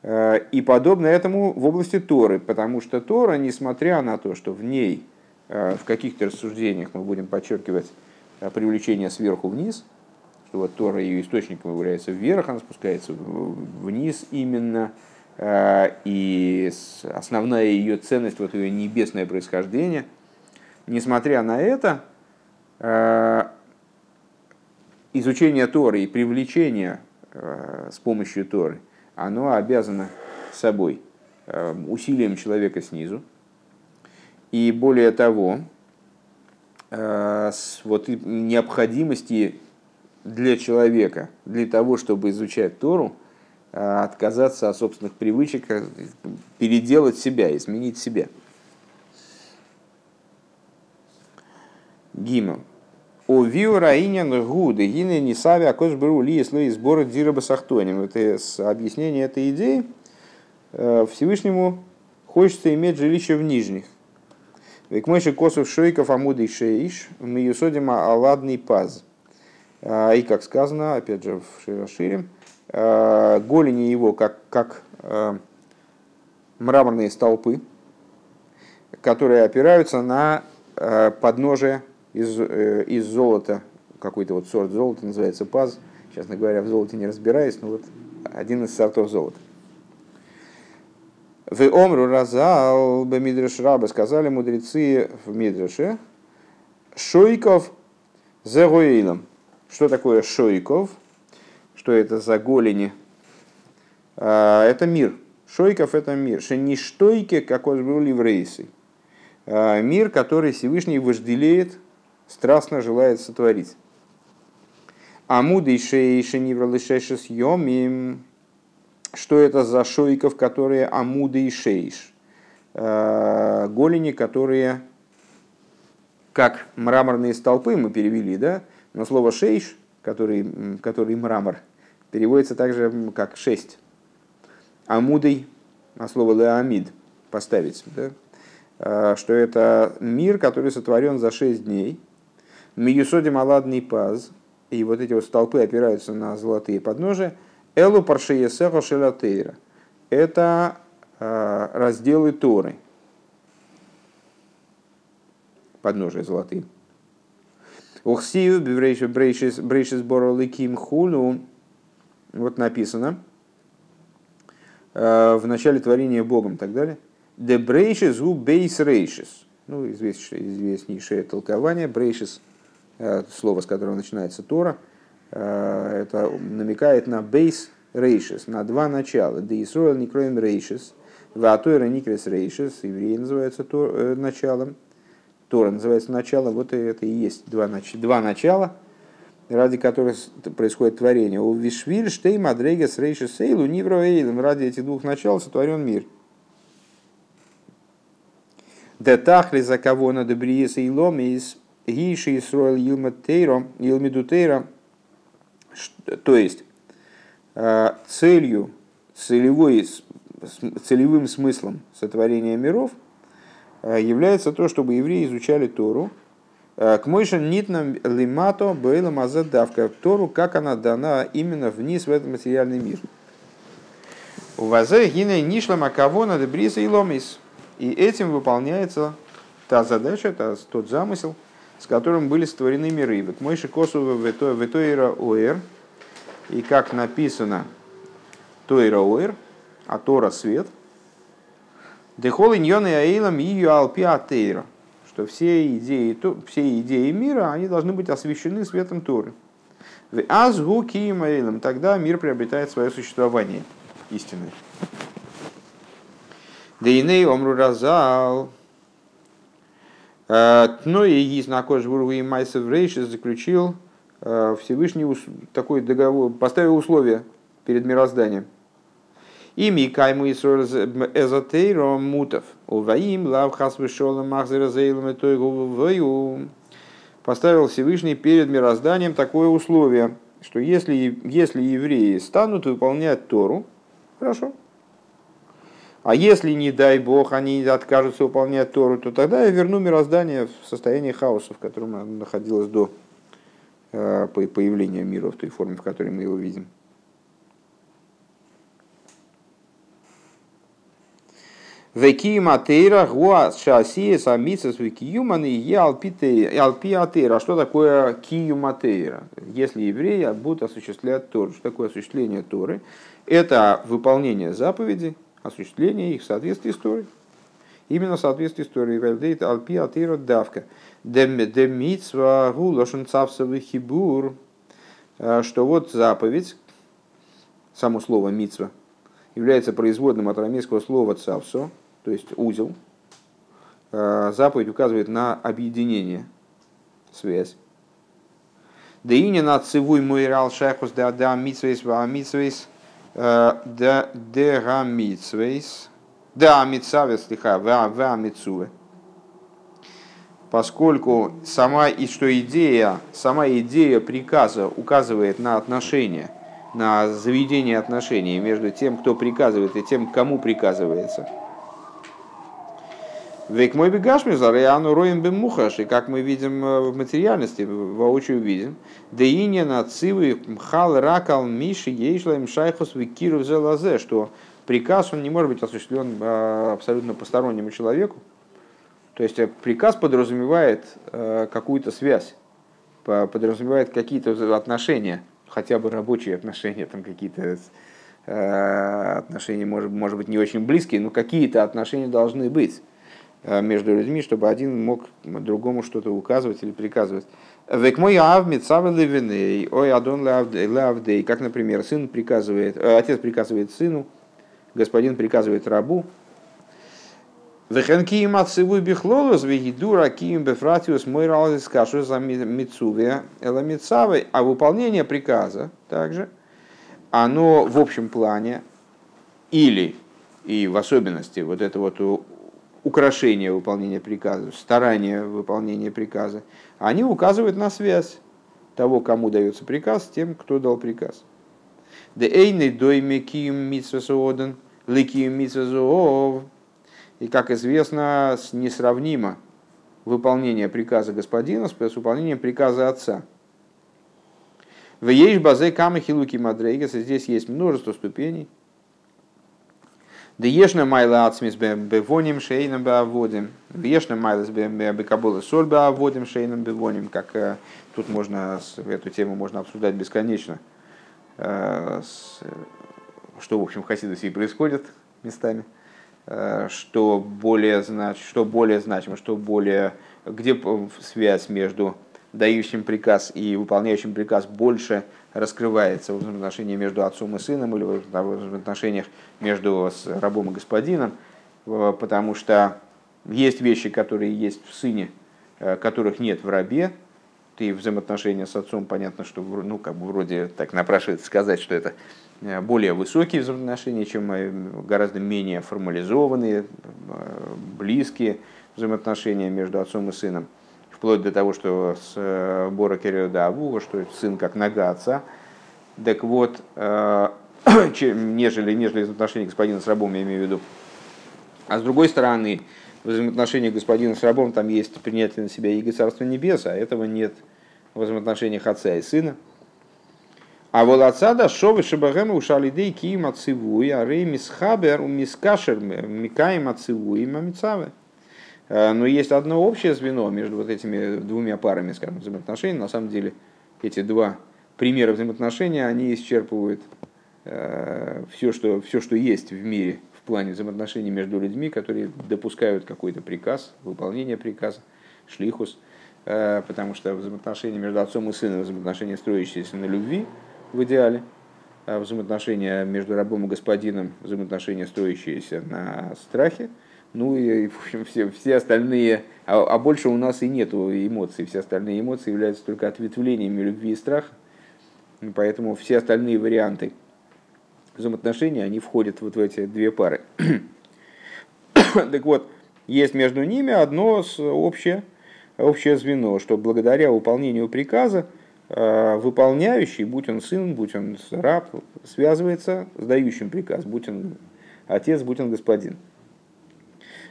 Э, и подобно этому в области Торы, потому что Тора, несмотря на то, что в ней э, в каких-то рассуждениях мы будем подчеркивать э, привлечение сверху вниз, что вот Тора ее источником является вверх, она спускается вниз именно, и основная ее ценность, вот ее небесное происхождение, несмотря на это, изучение Торы и привлечение с помощью Торы оно обязано собой эм, усилием человека снизу. И более того, э, вот необходимости для человека, для того, чтобы изучать Тору, э, отказаться от собственных привычек, э, переделать себя, изменить себя. Гимл. О виу раинян гуды гины не сави акош беру ли если сбора дираба сахтоним. Это объяснение этой идеи э, Всевышнему хочется иметь жилище в нижних. Век мыши косов шойков амуды шеиш, миюсодима аладный паз. А, и как сказано, опять же в Широшире, э, голени его как, как э, мраморные столпы, которые опираются на подножие из, э, из золота, какой-то вот сорт золота называется паз. Честно говоря, в золоте не разбираюсь, но вот один из сортов золота. В Омру Разал Бамидреш Раба сказали мудрецы в Мидреше, Шойков Зегуилом. Что такое Шойков? Что это за голени? А, это мир. Шойков это мир. Шеништойке, как он был еврейсы. А, мир, который Всевышний вожделеет страстно желает сотворить. Амуды и шейши съемим. Что это за шойков, которые амуды и шейш? Э, голени, которые как мраморные столпы мы перевели, да? Но слово шейш, который, который мрамор, переводится также как шесть. Амудой, а слово леамид поставить, да? Э, что это мир, который сотворен за шесть дней, Миюсодим аладный паз, и вот эти вот столпы опираются на золотые подножия, элу паршиесехо шелатейра. Это э, разделы Торы. Подножия золотые. Ухсию брейшис бороликим хулу. Вот написано э, в начале творения Богом и так далее. Де брейшис у бейс рейшис. Ну, известнейшее толкование. Брейшис слово, с которого начинается Тора, э, это намекает на бейс рейшес, на два начала. Да Исруэл никроем рейшес, ватойра никрес рейшес, евреи называются тор, э, началом, Тора называется началом, вот это и есть два, два начала, ради которых происходит творение. У Вишвиль, Штей, Мадрегес, Рейшес, Сейлу, Нивро, Эйлем. Ради этих двух начал сотворен мир. Детахли за кого надо бриеса и ломис, Гиши Исруэл Илмидутейра, то есть э, целью, целевой, целевым смыслом сотворения миров э, является то, чтобы евреи изучали Тору, э, к Мойшин Нитнам Лимато Бейла Мазадавка, Тору, как она дана именно вниз в этот материальный мир. У Вазе Гина Нишла Макавона Дебриса и Ломис. И этим выполняется та задача, тот замысел – с которым были створены миры. Вот Мойши Косува Ветоира Оэр, и как написано Тойра Оэр, а Тора свет, Дехол и аилам ее алпиатейра, что все идеи, все идеи мира, они должны быть освещены светом Торы. В азгу киим тогда мир приобретает свое существование истинное. Дейней омру разал, но и есть на Кожбургу и Майсов Рейшис заключил э, Всевышний такой договор, поставил условия перед мирозданием. Ими кайму Исруэл эзотейро мутов. Уваим лав хас вышолом махзера зейлом. Поставил Всевышний перед мирозданием такое условие, что если, если евреи станут выполнять Тору, хорошо, а если, не дай Бог, они откажутся выполнять Тору, то тогда я верну мироздание в состояние хаоса, в котором оно находилось до э, появления мира в той форме, в которой мы его видим. Векиюм атеира гуа шасия самицас векиюман и алпи атеира. Что такое киюм атеира? Если евреи будут осуществлять Тору. Что такое осуществление Торы? Это выполнение заповедей, осуществление их в соответствии с Торой. Именно в соответствии с Торой. Вальдейт алпи атеира давка. Демитсва гулошен цавсовый хибур. Что вот заповедь, само слово митсва, является производным от арамейского слова цавсо, то есть узел, э, заповедь указывает на объединение, связь. Да и не на цивуй мой рал шахус да да митсвейс ва митсвейс э, да дега митсвейс да митсавес лиха ва ва митсуве. Поскольку сама и что идея, сама идея приказа указывает на отношения, на заведение отношений между тем, кто приказывает, и тем, кому приказывается – Век мой бегашми заряну роем бемухаш, и как мы видим э, в материальности, воочию видим, да и не на цивы мхал ракал миши ейшлаем шайхус викиров зелазе, что приказ он не может быть осуществлен э, абсолютно постороннему человеку. То есть э, приказ подразумевает какую-то связь, подразумевает какие-то отношения, хотя бы рабочие отношения, там какие-то отношения, может, может быть, не очень близкие, но какие-то отношения должны быть. Э, между людьми, чтобы один мог другому что-то указывать или приказывать. Век мой авмит левиней, ой адон лавдей, как, например, сын приказывает, э, отец приказывает сыну, господин приказывает рабу. Вехен киим отцеву бихлолус, вегидура киим бефратиус мой ралзис кашу за мицуве эламицавы, а выполнение приказа также, оно в общем плане или и в особенности вот это вот украшение выполнения приказа, старание выполнения приказа, они указывают на связь того, кому дается приказ, с тем, кто дал приказ. И как известно, несравнимо выполнение приказа господина с выполнением приказа отца. В ейш базе камы хилуки здесь есть множество ступеней, Деешна майла ацмис бевоним шейном беаводим. Деешна майла бекабола соль беаводим шейном бевоним. Как э, тут можно, эту тему можно обсуждать бесконечно. Э, что, в общем, в Хасидосе и происходит местами. Э, что более, знач, что более значимо, что более, где связь между дающим приказ и выполняющим приказ больше раскрывается в взаимоотношении между отцом и сыном или в взаимоотношениях между рабом и господином, потому что есть вещи, которые есть в сыне, э, которых нет в рабе, и взаимоотношения с отцом, понятно, что ну, как бы вроде так напрашивается сказать, что это э, более высокие взаимоотношения, чем э, гораздо менее формализованные, близкие взаимоотношения между отцом и сыном вплоть до того, что с э, Бора Кериода Авуга, что сын как нога отца. Так вот, э, [coughs] нежели, нежели взаимоотношения господина с рабом, я имею в виду. А с другой стороны, в взаимоотношениях господина с рабом там есть принятие на себя Иго Царства Небес, а этого нет в взаимоотношениях отца и сына. А вот отца да шовы шабагэма ушалидей киим отцевуй, а рей мисхабер у мискашер микаем отцевуй мамицавы. Э, но есть одно общее звено между вот этими двумя парами, скажем, взаимоотношений. На самом деле эти два примера взаимоотношений, они исчерпывают э, все, что, все, что есть в мире в плане взаимоотношений между людьми, которые допускают какой-то приказ, выполнение приказа, шлихус, э, потому что взаимоотношения между отцом и сыном, взаимоотношения, строящиеся на любви в идеале, а взаимоотношения между рабом и господином, взаимоотношения, строящиеся на страхе – ну и в общем, все, все остальные, а, а больше у нас и нет эмоций, все остальные эмоции являются только ответвлениями любви и страха, и поэтому все остальные варианты взаимоотношений, они входят вот в эти две пары. [coughs] так вот, есть между ними одно общее, общее звено, что благодаря выполнению приказа выполняющий, будь он сын, будь он раб, связывается с дающим приказ, будь он отец, будь он господин.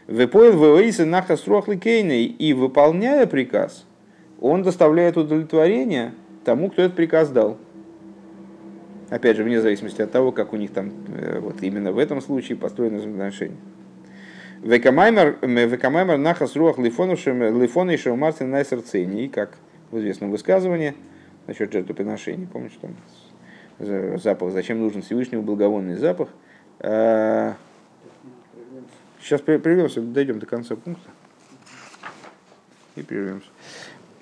Выпоил вэйсы нахас кейной и выполняя приказ, он доставляет удовлетворение тому, кто этот приказ дал. Опять же, вне зависимости от того, как у них там э, вот именно в этом случае построены взаимоотношения. Векамаймер нахас руах лифона и шаумартин на сердцении, как в известном высказывании насчет жертвоприношений. Помните, там запах, зачем нужен Всевышнему благовонный запах? Сейчас прервемся, дойдем до конца пункта. И прервемся.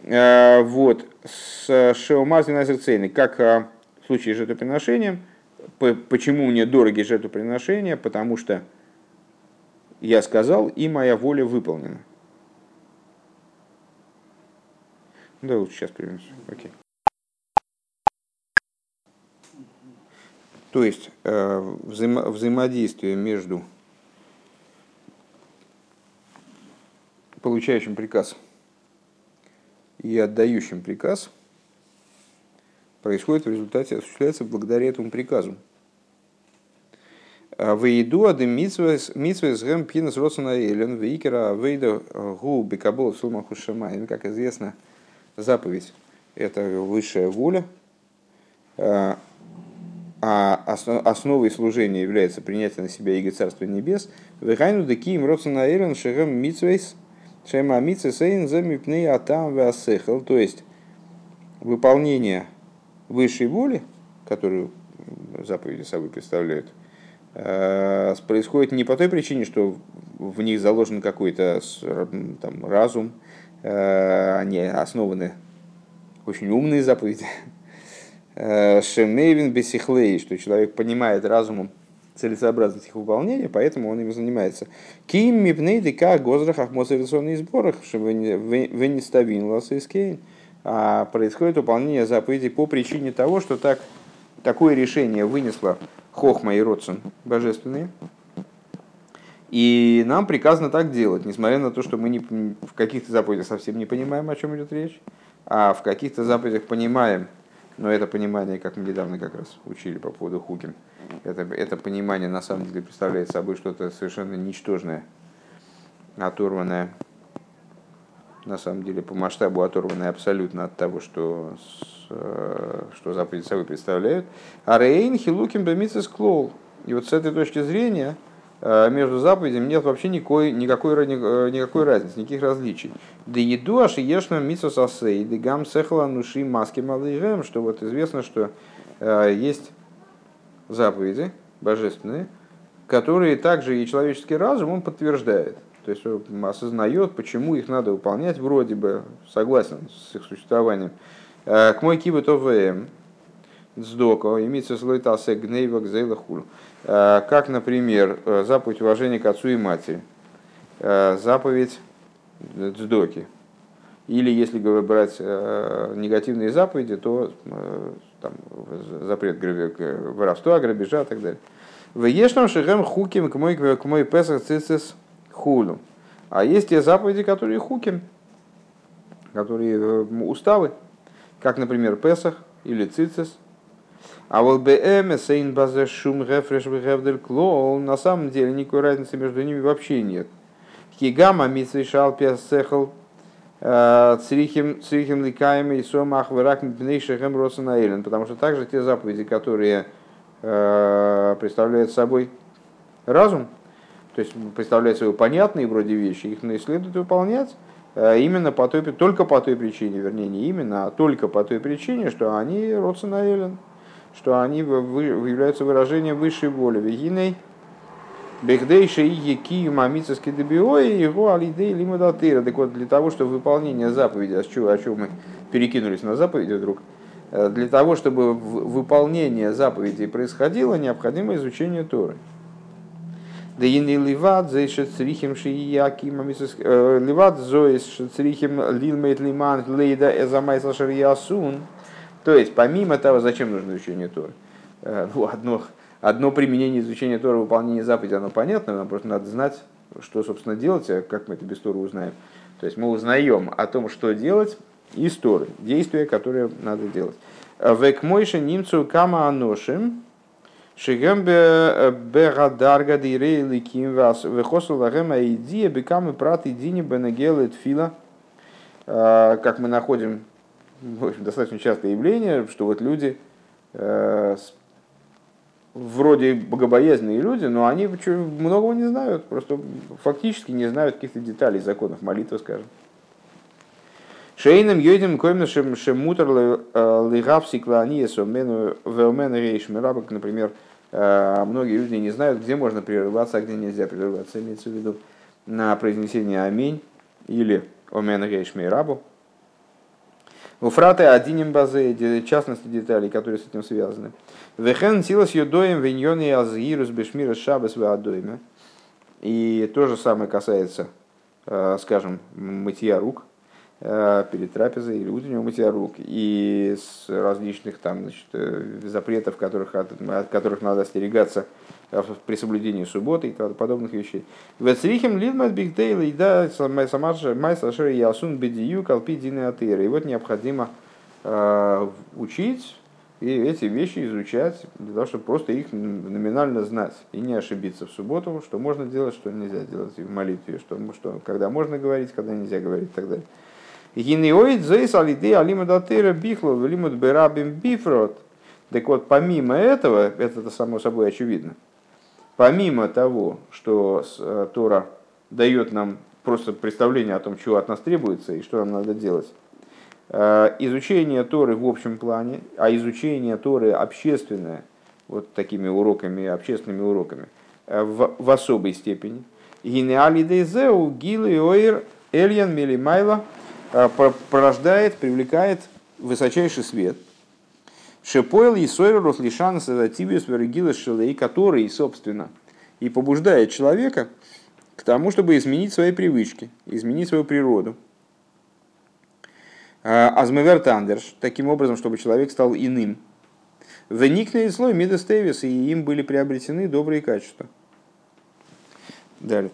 А, вот, с Шеомаз Назерцейны, как а, в случае с жертвоприношением, почему мне дороги жертвоприношения, потому что я сказал, и моя воля выполнена. Да, лучше сейчас прервемся. Окей. То есть э, взаимо взаимодействие между получающим приказ и отдающим приказ происходит в результате, осуществляется благодаря этому приказу. А Вейду адем митсвес гэм пинес росана элен вейкера вейда гу бекабол сулмаху шамай. Как известно, заповедь – это высшая воля, а, а основой служения является принятие на себя иго Царства Небес. Вехайну декиим росана элен шегэм митсвес Шема митце сейн замипней атам веасехал, то есть выполнение высшей воли, которую заповеди собой представляют, э, происходит не по той причине, что в них заложен какой-то там, разум, э, они основаны очень умные заповеди. Э, Шемейвин бесихлей, что человек понимает разумом целесообразность их выполнения, поэтому он им занимается. Ким мипнейды как гозрахах моцевационных сборах, чтобы вы не ставин ласыскейн, а происходит выполнение заповедей по причине того, что так, такое решение вынесло Хохма и Родсон божественные, и нам приказано так делать, несмотря на то, что мы не, в каких-то заповедях совсем не понимаем, о чем идет речь, а в каких-то заповедях понимаем, но это понимание, как мы недавно как раз учили по поводу Хуким, это, это понимание на самом деле представляет собой что-то совершенно ничтожное, оторванное, на самом деле по масштабу оторванное абсолютно от того, что, э, что заповеди собой представляют. А Рейн Хилуким Бемицис Клоул. И вот с этой точки зрения, между заповедями нет вообще никакой, никакой, э, никакой разницы, никаких различий. Да еду аж ешна митсус асей, да гам сехла нуши маски малыгем, что вот известно, что э, есть заповеди божественные, которые также и человеческий разум он подтверждает. То есть он осознает, почему их надо выполнять, вроде бы согласен с их существованием. К мой кибет ОВМ, Сдоко, имеется слойтасе гнейва гзейла. Э, как, например, э, заповедь уважения к отцу и матери, э, заповедь дздоки. Или если брать негативные заповеди, то там, запрет воровства, грабежа и так далее. В ешном шехем хуким к мой, к мой песах цицис хулю. А есть те заповеди, которые хуким, которые уставы, как, например, Песах или Цицис, а вот БМ, Сейн Базе Шум Гефреш Гевдель Клоу, на самом деле никакой разницы между ними вообще нет. Кигама Митсвей Шалпия Сехал э, Црихим Црихим Ликаем и Сомах Верак Пнейшехем Росанаэлен, потому что также те заповеди, которые э, представляют собой разум, то есть представляют собой понятные вроде вещи, их следует выполнять, э, именно по той, только по той причине, вернее, не именно, а только по той причине, что они Роценаэлен, что они являются выражением высшей воли. Вегиней Бехдейши и Еки Мамицески Дебиой его Алидей Лимадатыра. Так вот, для того, чтобы выполнение заповеди, о чем, о чем мы перекинулись на заповеди вдруг, э, для того, чтобы выполнение заповедей происходило, необходимо изучение Торы. Да и не ливат за шецрихим шияки э, ливат зоис шецрихим лилмейт лиман лейда эзамайса шариясун – то есть, помимо того, зачем нужно изучение Торы, э, ну, одно, одно применение изучения Торы, выполнение заповеди, оно понятно, нам просто надо знать, что, собственно, делать, а как мы это без Торы узнаем. То есть мы узнаем о том, что делать, из Торы, действия, которые надо делать. Век мойша немцу кама аношим, Шигем бегадарга дирей ликим вас вехосу лагем аидия бекамы прат идини бенагелы тфила. Как мы находим в общем, достаточно частое явление, что вот люди вроде богобоязненные люди, но они многого не знают, просто фактически не знают каких-то деталей законов молитвы, скажем. Шейным йодим комишем шемутер лигав сикланиес омену велмен рейш мирабок, например, э, многие люди не знают, где можно прерываться, а где нельзя прерываться, имеется в виду на произнесение аминь или омен рейш мирабу. У фраты одиним базе, частности деталей, которые с этим связаны. Вехен силас юдоем виньон и азгирус бешмира шабас веадоиме. И то же самое касается, э, скажем, мытья рук – Э, перед трапезой или утреннего мытья рук, и с различных там, значит, э, запретов, которых, от, от которых надо остерегаться при соблюдении субботы и подобных вещей. Вецрихим лидмат бигдейл и да самаша майса шер ясун бедию калпи дины атыры. И вот необходимо э, учить и эти вещи изучать для того, чтобы просто их номинально знать и не ошибиться в субботу, что можно делать, что нельзя делать в молитве, что, что когда можно говорить, когда нельзя говорить и так далее. Гинеоид зейс алиды алима датыра бихло велимут берабим бифрот. Так вот, помимо этого, это само собой очевидно, помимо того, что э, Тора дает нам просто представление о том, чего от нас требуется и что нам надо делать, э, изучение Торы в общем плане, а изучение Торы общественное, вот такими уроками, общественными уроками, э, в, в особой степени. Гинеалидезеу гилы оир эльян милимайла – порождает, привлекает высочайший свет. Шепойл и Сойер Рослишан Садатибиус Верегила Шелей, который, собственно, и побуждает человека к тому, чтобы изменить свои привычки, изменить свою природу. Э, Азмевер Тандерш, таким образом, чтобы человек стал иным. Веникный слой Мидас и им были приобретены добрые качества. Далее.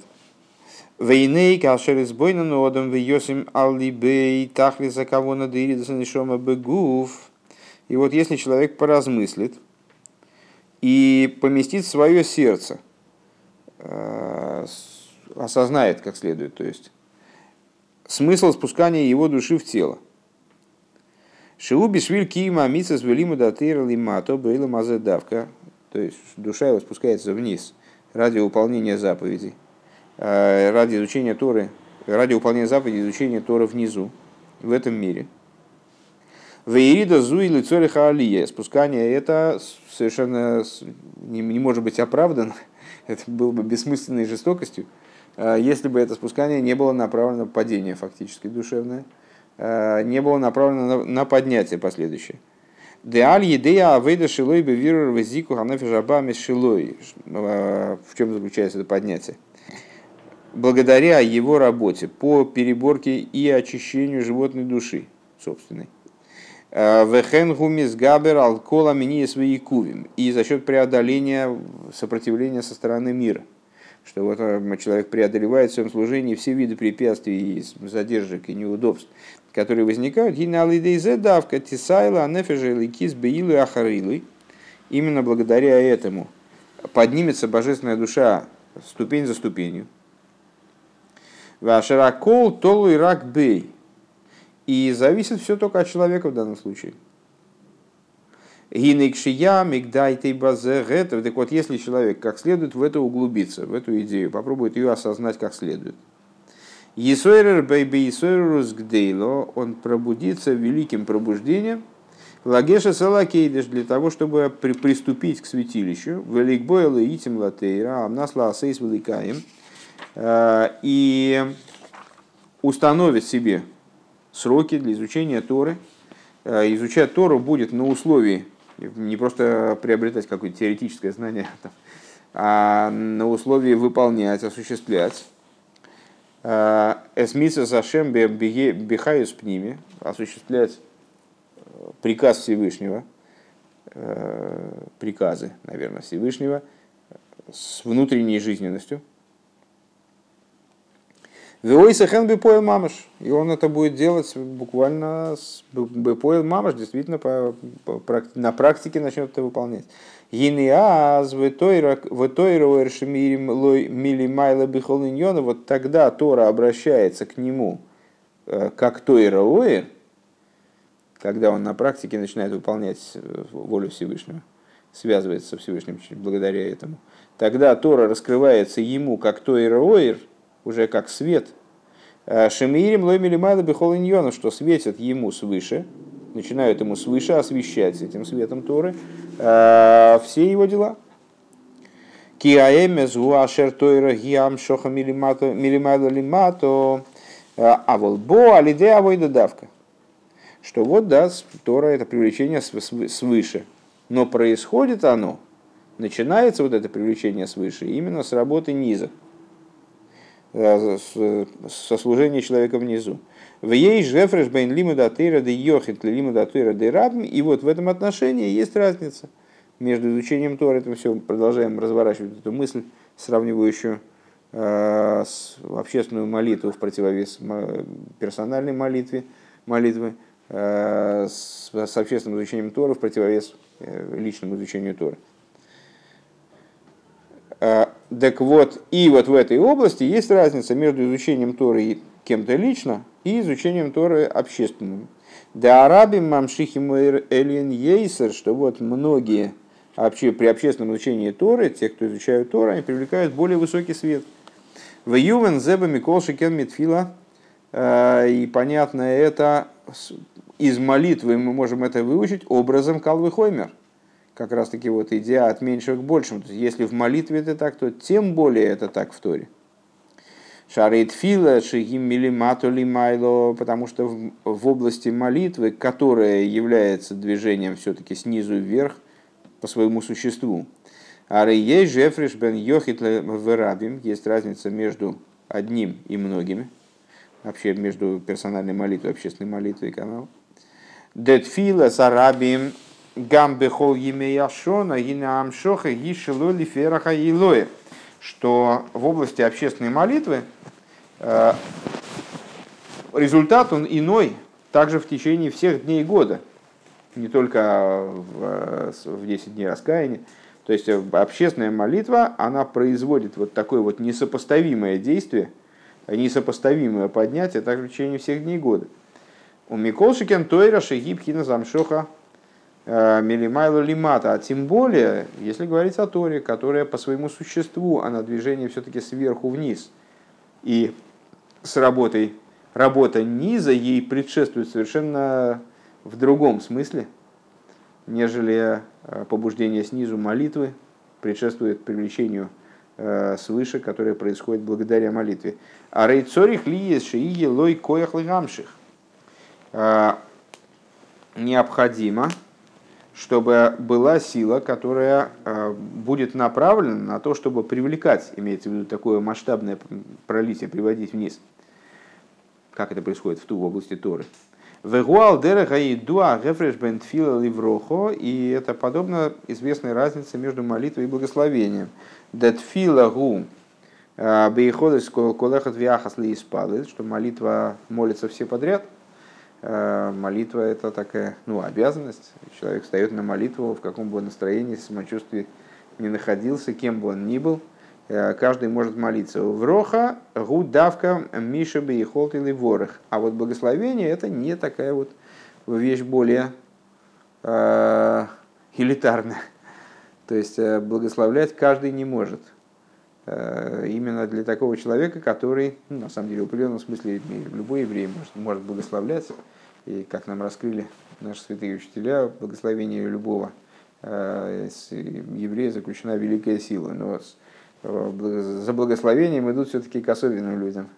Вейней кашер из бойна нодом вейосим аллибей тахли за кого надо нишома бегув. И вот если человек поразмыслит и поместит свое сердце, э, осознает как следует, то есть смысл спускания его души в тело. Шиу бишвиль кима мицас велиму датыр лимато бейла мазедавка. То есть душа его спускается вниз ради выполнения заповедей. Э, ради изучения Торы, ради выполнения заповедей изучения Торы внизу, в этом мире. Вейрида зуи лицориха алия. Спускание это совершенно не, не может быть оправдано. [laughs] Это было бы бессмысленной жестокостью, э, если бы это спускание не было направлено на падение фактически душевное, э, не было направлено на, на поднятие последующее. Деаль едея авейда шилой бевиру везику ханафи шилой. В чем заключается это поднятие? благодаря его работе по переборке и очищению животной души собственной. Вехенгумис габер алкола свои кувим. И за счет преодоления сопротивления со стороны мира. Что вот э, человек преодолевает в своем служении все виды препятствий, задержек и неудобств, которые возникают. давка тисайла анефежа кис беилу ахарилы. Именно благодаря этому поднимется божественная душа ступень за ступенью. Вашеракол толу и рак бей. И зависит все только от человека в данном случае. Гинекшия, мигдайтей базе. Так вот, если человек как следует в это углубиться, в эту идею, попробует ее осознать как следует. Есойрер бейби есойрус гдейло, он пробудится великим пробуждением, Лагеша салакейдеш для того, чтобы при, приступить к святилищу, великбойл и итим латейра, амнасла асейс великаем, Э, и установит себе сроки для изучения Торы. Э, изучать Тору будет на условии не просто приобретать какое-то теоретическое знание, [laughs] а на условии выполнять, осуществлять. Э, Эсмиса Сашем Бихаюс Пними, осуществлять приказ Всевышнего, приказы, наверное, Всевышнего с внутренней жизненностью – Виойса хэн бепоил мамаш. И он это будет делать буквально с бепоил мамаш, действительно по, по, на практике начнет это выполнять. Гинеаз витойра. Вот тогда Тора обращается к нему э, как Тойра когда он на практике начинает выполнять э, волю Всевышнего, связывается со Всевышним благодаря этому. Тогда Тора раскрывается ему как Тойра уже как свет. Э, Шемирим лоймили майла бихол что светят ему свыше, начинают ему свыше освещать этим светом Торы э, все его дела. Киаэмес гуашер тойра гиам шоха милимайла лимато э, а волбо алиде авойда давка. Что вот, да, Тора это привлечение свыше. Но происходит оно, начинается вот это привлечение свыше именно с работы низа. Э, со служения человека внизу. В ей жефреш бейн лимуда тейра де йохит лимуда тейра де рабм. И вот в этом отношении есть разница между изучением Тора, это все продолжаем разворачивать эту мысль, сравнивающую э, с общественную молитву в противовес персональной молитве, молитвы, э, с общественным изучением Тора в противовес личному изучению Тора. Так вот, и вот в этой области есть разница между изучением Торы кем-то лично и изучением Торы общественным. Да арабим мамшихим элин ейсер, что вот многие вообще при общественном изучении Торы, те, кто изучают Торы, они привлекают более высокий свет. В ювен зеба микол шикен митфила, э, и понятно это из молитвы мы можем это выучить образом калвы хоймер как раз таки вот идея от меньшего к большему. То есть, если в молитве это так, то тем более это так в Торе. Шарит фила шигим милимату потому что в, в области молитвы, которая является движением все-таки снизу вверх по своему существу, Арей Жефриш бен Йохит Верабим, есть разница между одним и многими, вообще между персональной молитвой и общественной молитвой канал. Детфила с арабием Гамбехол Емеяшона и на Амшоха Гишело Лифераха Илоя, что в области общественной молитвы э, результат он иной, также в течение всех дней года, не только в, в 10 дней раскаяния. То есть э, общественная молитва, она производит вот такое вот несопоставимое действие, несопоставимое поднятие также в течение всех дней года. У Миколшикен Тойра Шегибхина Замшоха Э, Милимайлу лимата, а тем более, если говорить о Торе, которая по своему существу, она движение все-таки сверху вниз. И с работой, работа низа ей предшествует совершенно в другом смысле, нежели э, побуждение снизу молитвы предшествует привлечению э, свыше, которое происходит благодаря молитве. А рейцорих ли есть шиие лой коях. Необходимо, чтобы была сила, которая э, будет направлена на то, чтобы привлекать, имеется в виду такое масштабное пролитие, приводить вниз. Как это происходит в ту в области Торы. Вегуал дерега и дуа гефреш бентфила ливрохо, и это подобно известной разнице между молитвой и благословением. Детфила гу э, бейходес колехат виахас ли что молитва молится все подряд – молитва это такая ну, обязанность. Человек встает на молитву, в каком бы настроении, самочувствии не находился, кем бы он ни был. Э, каждый может молиться. Вроха, гудавка, миша бы и холт или ворох. А вот благословение это не такая вот вещь более э, элитарная. То есть э, благословлять каждый не может. Именно для такого человека, который, ну, на самом деле, в определенном смысле любой еврей может, может благословлять. И как нам раскрыли наши святые учителя, благословение любого э, еврея заключена великая сила. Но э, за благословением идут все-таки к особенным людям.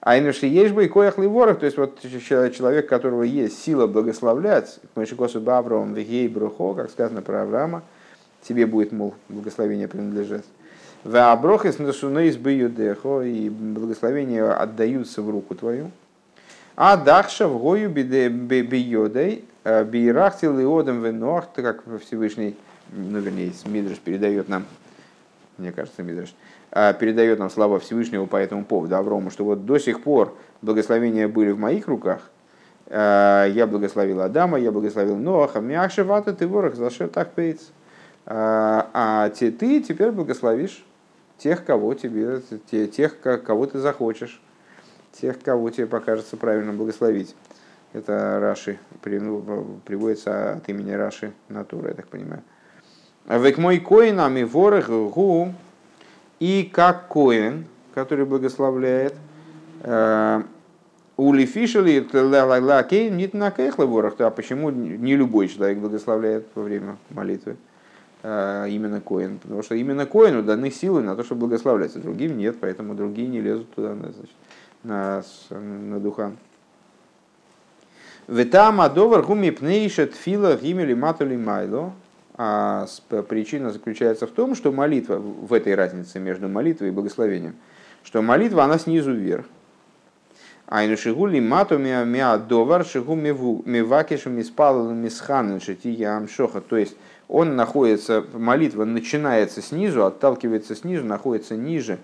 А иначе есть бы и коях ворох, то есть вот человек, которого есть сила благословлять, Мышикосу Бавром, Вегей Брухо, как сказано про Авраама, тебе будет, мол, благословение принадлежать. В Аброхис Насунейс Бьюдехо, и благословения отдаются в руку твою. А дахша в гою бейодой, э, бейрахти лиодом венох, как Всевышний, ну вернее, Мидриш передает нам мне кажется, Мидраш, а, передает нам слова Всевышнего по этому поводу Аврому, что вот до сих пор благословения были в моих руках, а, я благословил Адама, я благословил Ноаха, Мяшевата, ты ворох, зашел так пейц. А ты теперь благословишь тех, кого тебе, тех, кого ты захочешь, тех, кого тебе покажется правильно благословить. Это Раши, приводится от имени Раши Натура, я так понимаю. Век мой коин, а ми ворох гу, и как коин, который благословляет, э, Ули фишели лакейн нит на кейхла ворох. А почему не любой человек благословляет во время молитвы? Э, именно Коин. Потому что именно Коину даны силы на то, чтобы благословлять, а другим нет, поэтому другие не лезут туда, значит, на, на духан. Ветам адовар гуми пнейша тфила гимели матули майло. А причина заключается в том, что молитва, в этой разнице между молитвой и благословением, что молитва, она снизу вверх. Айну шигули мату миа довар шигу мивакишу миспал мисханен шития амшоха. То есть он находится, молитва начинается снизу, отталкивается снизу, находится ниже,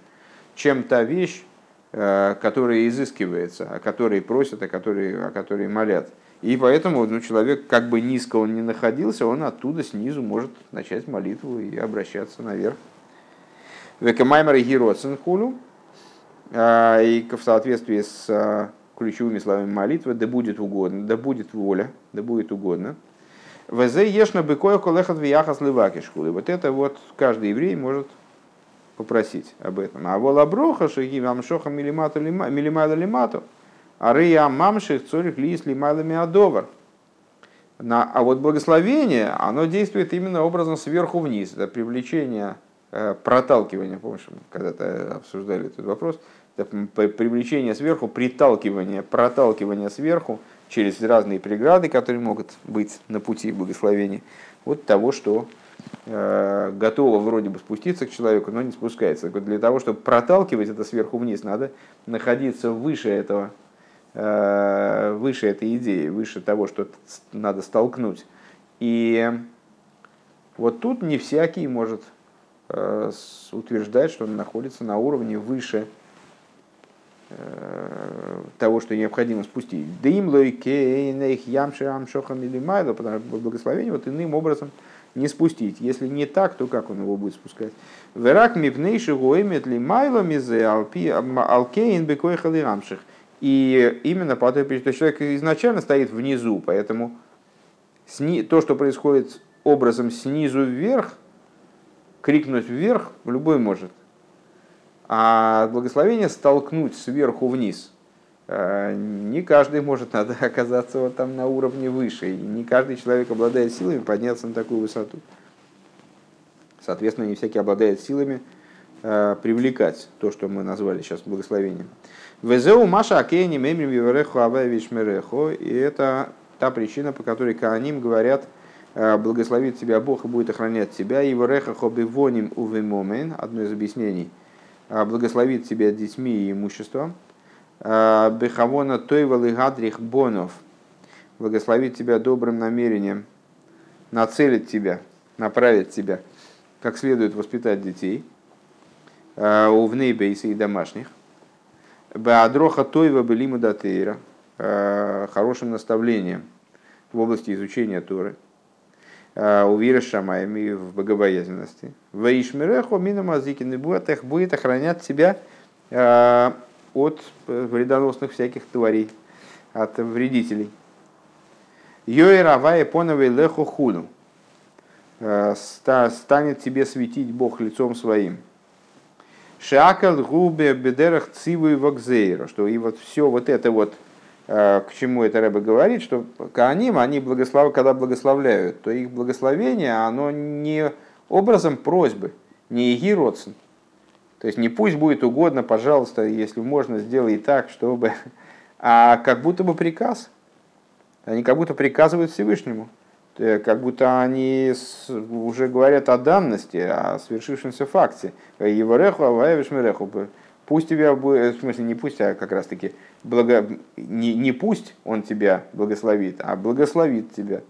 чем та вещь, Э, которые изыскивается, о которой просят, о которой, о которой молят. И поэтому ну, человек, как бы низко он ни находился, он оттуда снизу может начать молитву и обращаться наверх. Векамаймер и Гироцин хулю. А, и в соответствии с а, ключевыми словами молитвы, да будет угодно, да будет воля, да будет угодно. Везе ешна быкоя колехат вияхас левакишхулы. Вот это вот каждый еврей может попросить об этом. А вола броха шаги амшоха милимату милимайла лимату, а рыя мамших цорих лис лимайла миадовар. На, а вот благословение, оно действует именно образом сверху вниз. Это привлечение, э, проталкивание, помнишь, когда-то обсуждали этот вопрос, это привлечение сверху, приталкивание, проталкивание сверху через разные преграды, которые могут быть на пути благословения, вот того, что Э, готова вроде бы спуститься к человеку, но не спускается. Для того, чтобы проталкивать это сверху вниз, надо находиться выше этого, э, выше этой идеи, выше того, что надо столкнуть. И вот тут не всякий может э, утверждать, что он находится на уровне выше того, что необходимо спустить. Дым лойке ямши амшохам или майло, потому что благословение вот иным образом – не спустить. Если не так, то как он его будет спускать? Верак мипнейши гоемет ли майло мизе алкейн бекой халирамших. И именно по той причине, человек изначально стоит внизу, поэтому то, что происходит образом снизу вверх, крикнуть вверх любой может. А благословение столкнуть сверху вниз – Э, не каждый может надо [laughs] оказаться вот там на уровне выше. И не каждый человек обладает силами подняться на такую высоту. Соответственно, не всякий обладает силами э, привлекать то, что мы назвали сейчас благословением. Везеу Маша Акейни Мемрим Ювереху Авевич Мерехо. И это та причина, по которой Кааним говорят, э, благословит тебя Бог и будет охранять тебя. И Ювереха Хобивоним Увемомен, одно из объяснений, благословит тебя детьми и имуществом. Э, Бехавона Тойвал и Гадрих Бонов благословит тебя добрым намерением, нацелит тебя, направит тебя, как следует воспитать детей, э, у внейбейса и домашних. Беадроха Тойва Белима Датейра, хорошим наставлением в области изучения Торы, у Вира Шамаями в богобоязненности. Ваишмирехо Минамазикин будет охранять тебя от вредоносных всяких тварей, от вредителей. Йоэравая поновой лехо худу. Э, станет тебе светить Бог лицом своим. Шакал губе бедерах циву и. Что и вот все вот это вот, э, к чему это Рэбе говорит, что Кааним, они благослов... когда благословляют, то их благословение, оно не образом просьбы, не егиродсен, то есть не пусть будет угодно, пожалуйста, если можно, сделай так, чтобы... А как будто бы приказ. Они как будто приказывают Всевышнему. Как будто они уже говорят о данности, о свершившемся факте. Евареху, аваевишмереху. Пусть тебя будет, в смысле не пусть, а как раз таки благо, не, не пусть он тебя благословит, а благословит тебя.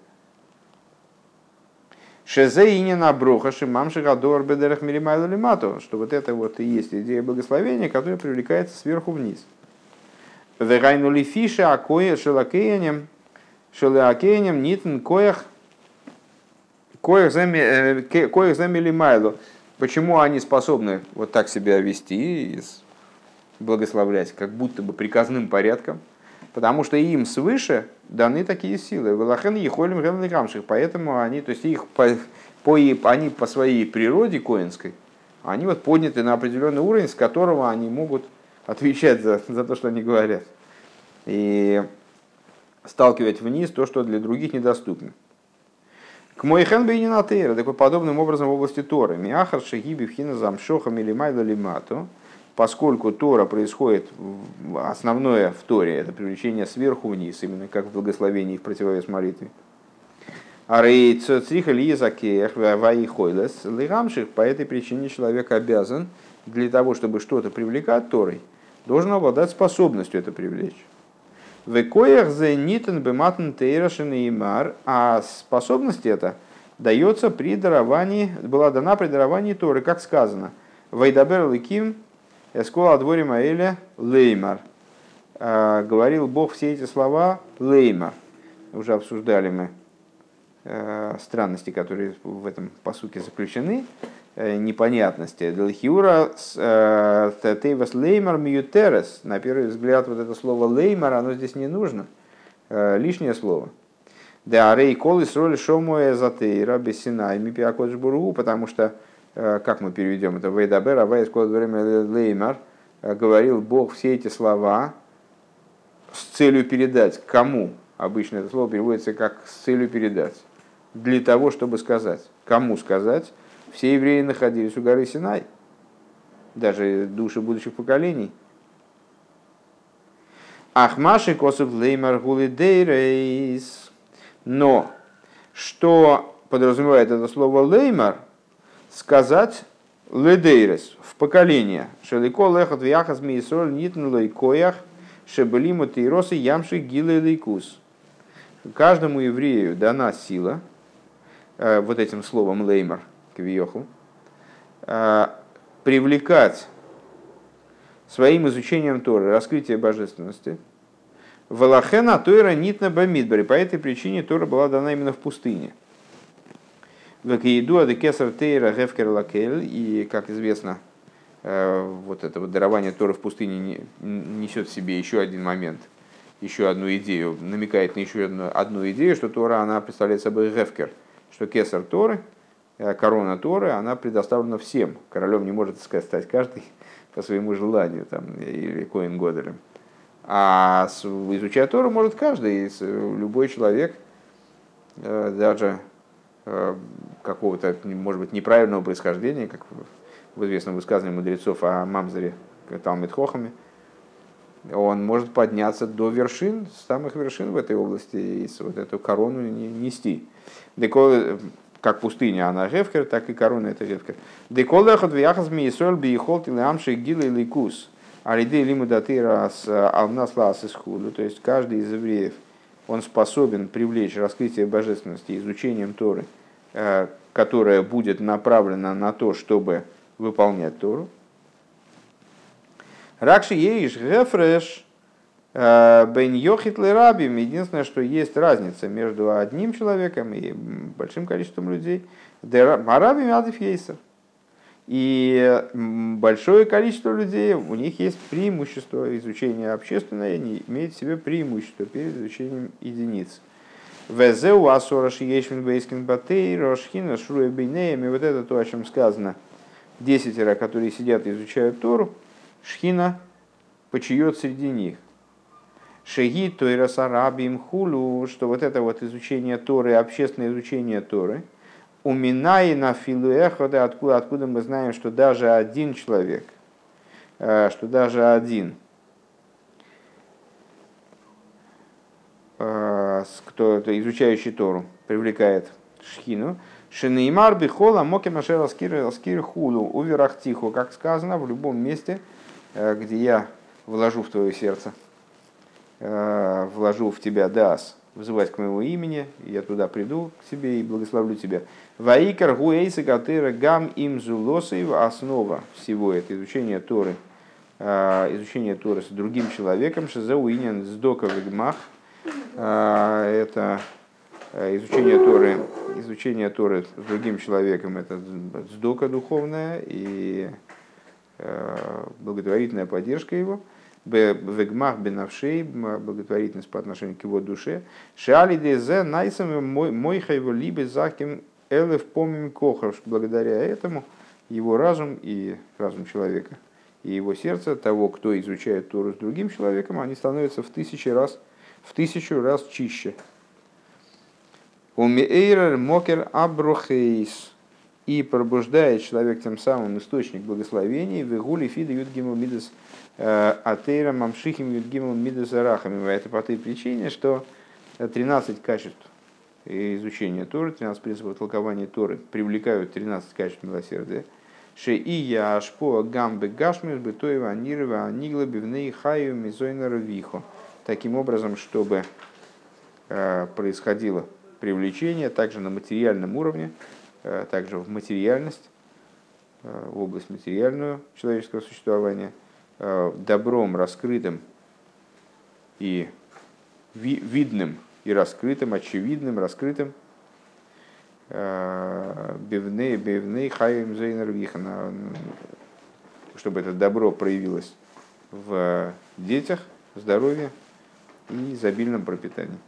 Шезе на броха шимамши гадор бедерах миримайлу лимату, что вот это вот и есть идея благословения, которая привлекается сверху вниз. Вегайну ли фиша акоя шелакеянем, шелакеянем нитн коях коях замели майлу. Почему они способны вот так себя вести благословлять, как будто бы приказным порядком? Потому что им свыше даны такие силы. Велахен ехолим гамших. Поэтому они, то есть их по, по, они по своей природе коинской, они вот подняты на определенный уровень, с которого они могут отвечать за, за то, что они говорят. И сталкивать вниз то, что для других недоступно. К мой хенбейнина тейра, такой подобным образом в области Торы. Миахар шагиби вхина замшоха милимайда лимату поскольку Тора происходит, основное в Торе, это привлечение сверху вниз, именно как в благословении в противовес молитве. По этой причине человек обязан для того, чтобы что-то привлекать Торой, должен обладать способностью это привлечь. Векоях зе нитен бематн тейрашин и а способность эта дается при даровании, была дана при даровании Торы, как сказано. Вайдабер ликим Эскола дворе Маэля Леймар. А, говорил Бог все эти слова Леймар. Уже обсуждали мы э, странности, которые в этом посуке заключены, э, непонятности. Делхиура э, Тейвас Леймар Мьютерес. На первый взгляд вот это слово Леймар, оно здесь не нужно. Лишнее слово. Да, рей колы роли шому эзотейра бессинай мипиакодж буру, потому что как мы переведем это, Вейдабер, Авай, время Леймар, э, говорил Бог все эти слова с целью передать кому. Обычно это слово переводится как с целью передать. Для того, чтобы сказать. Кому сказать? Все евреи находились у горы Синай. Даже души будущих поколений. Ахмаши косов леймар гулидейрейс. Но что подразумевает это слово леймар – сказать ледейрес в поколение. Шелико лехот вяхас миисроль нитн лейкоях шебелиму тейросы ямши гилы лейкус. Каждому еврею дана сила, э, вот этим словом леймар, квиоху, э, привлекать своим изучением Торы, раскрытие божественности. Валахена Тойра нитна бамидбари. По этой причине Тора была дана именно в пустыне. Векиеду адекесар тейра гефкер лакель. И, как известно, э, вот это вот дарование Тора в пустыне несет в себе еще один момент, еще одну идею, намекает на еще одну, одну идею, что Тора, она представляет собой гефкер, что кесар Торы, э, корона Торы, она предоставлена всем. Королем не может сказать, стать каждый [laughs] по своему желанию, там, или коин Годелем. А изучать Тору может каждый, любой человек, э, даже какого-то, может быть, неправильного происхождения, как в известном высказывании мудрецов о Мамзаре Талмит Хохаме, он может подняться до вершин, самых вершин в этой области, и вот эту корону нести. Декол, как пустыня, она гевкер, так и корона это гевкер. Декол эхот вяхас миесоль биехол тилеамши гилы ликус. Алиды лиму датыра с алнас из худу. То есть каждый из евреев, он способен привлечь раскрытие божественности изучением Торы – Э, которая будет направлена на то, чтобы выполнять Тору. Ракши еиш гефреш э, бен йохит рабим. Единственное, что есть разница между одним человеком и большим количеством людей. Марабим ейсер. И большое количество людей, у них есть преимущество изучения общественное, они имеют в себе преимущество перед изучением единиц. Везеу асораш ешмин бейскин батей, рошхина шруя. И вот это то, о чем сказано. Десятеро, которые сидят и изучают Тору, шхина почиет среди них. Шеги тойра сарабим хулу, что вот это вот изучение Торы, общественное изучение Торы, уминай на филуэхода, откуда, откуда мы знаем, что даже один человек, э, что даже один – Э, кто изучающий Тору, привлекает шхину. Шинеймар бихола моки машер аскир хулу уверахтиху, как сказано, в любом месте, э, где я вложу в твое сердце, э, вложу в тебя дас, вызывать к моему имени, я туда приду к себе и благословлю тебя. Ваикар гуэйса катыра гам им зулосой основа всего это изучение Торы, а, изучение Торы с другим человеком, шизауинен сдока вегмах, это а, изучение Торы, изучение Торы с другим человеком, это сдока духовная и благотворительная поддержка его – вегмах бенавшей, благотворительность по отношению к его душе. Шали дезе найсами мой хайво либо заким элев помим кохов. Благодаря этому его разум и разум человека и его сердце того, кто изучает Тору с другим человеком, они становятся в тысячу раз, в тысячу раз чище. Умеэйрер мокер аброхейс и пробуждает человек тем самым источник благословений, вегули фида юдгиму мидас Э, Атейра Мамшихим Юдгимом Мидасарахами. Это по той причине, что 13 качеств изучения Торы, 13 принципов толкования Торы привлекают 13 качеств милосердия. Ше и я ашпо гамбе гашмис бытоева анирова анигла бивней хаю мизойна вихо. Таким образом, чтобы э, происходило привлечение также на материальном уровне, э, также в материальность, в область материальную человеческого существования – Э, добром раскрытым и ви видным и раскрытым, очевидным, раскрытым, э, бивней, бивней, хаим зейнер чтобы это добро проявилось в детях, здоровье и изобильном пропитании.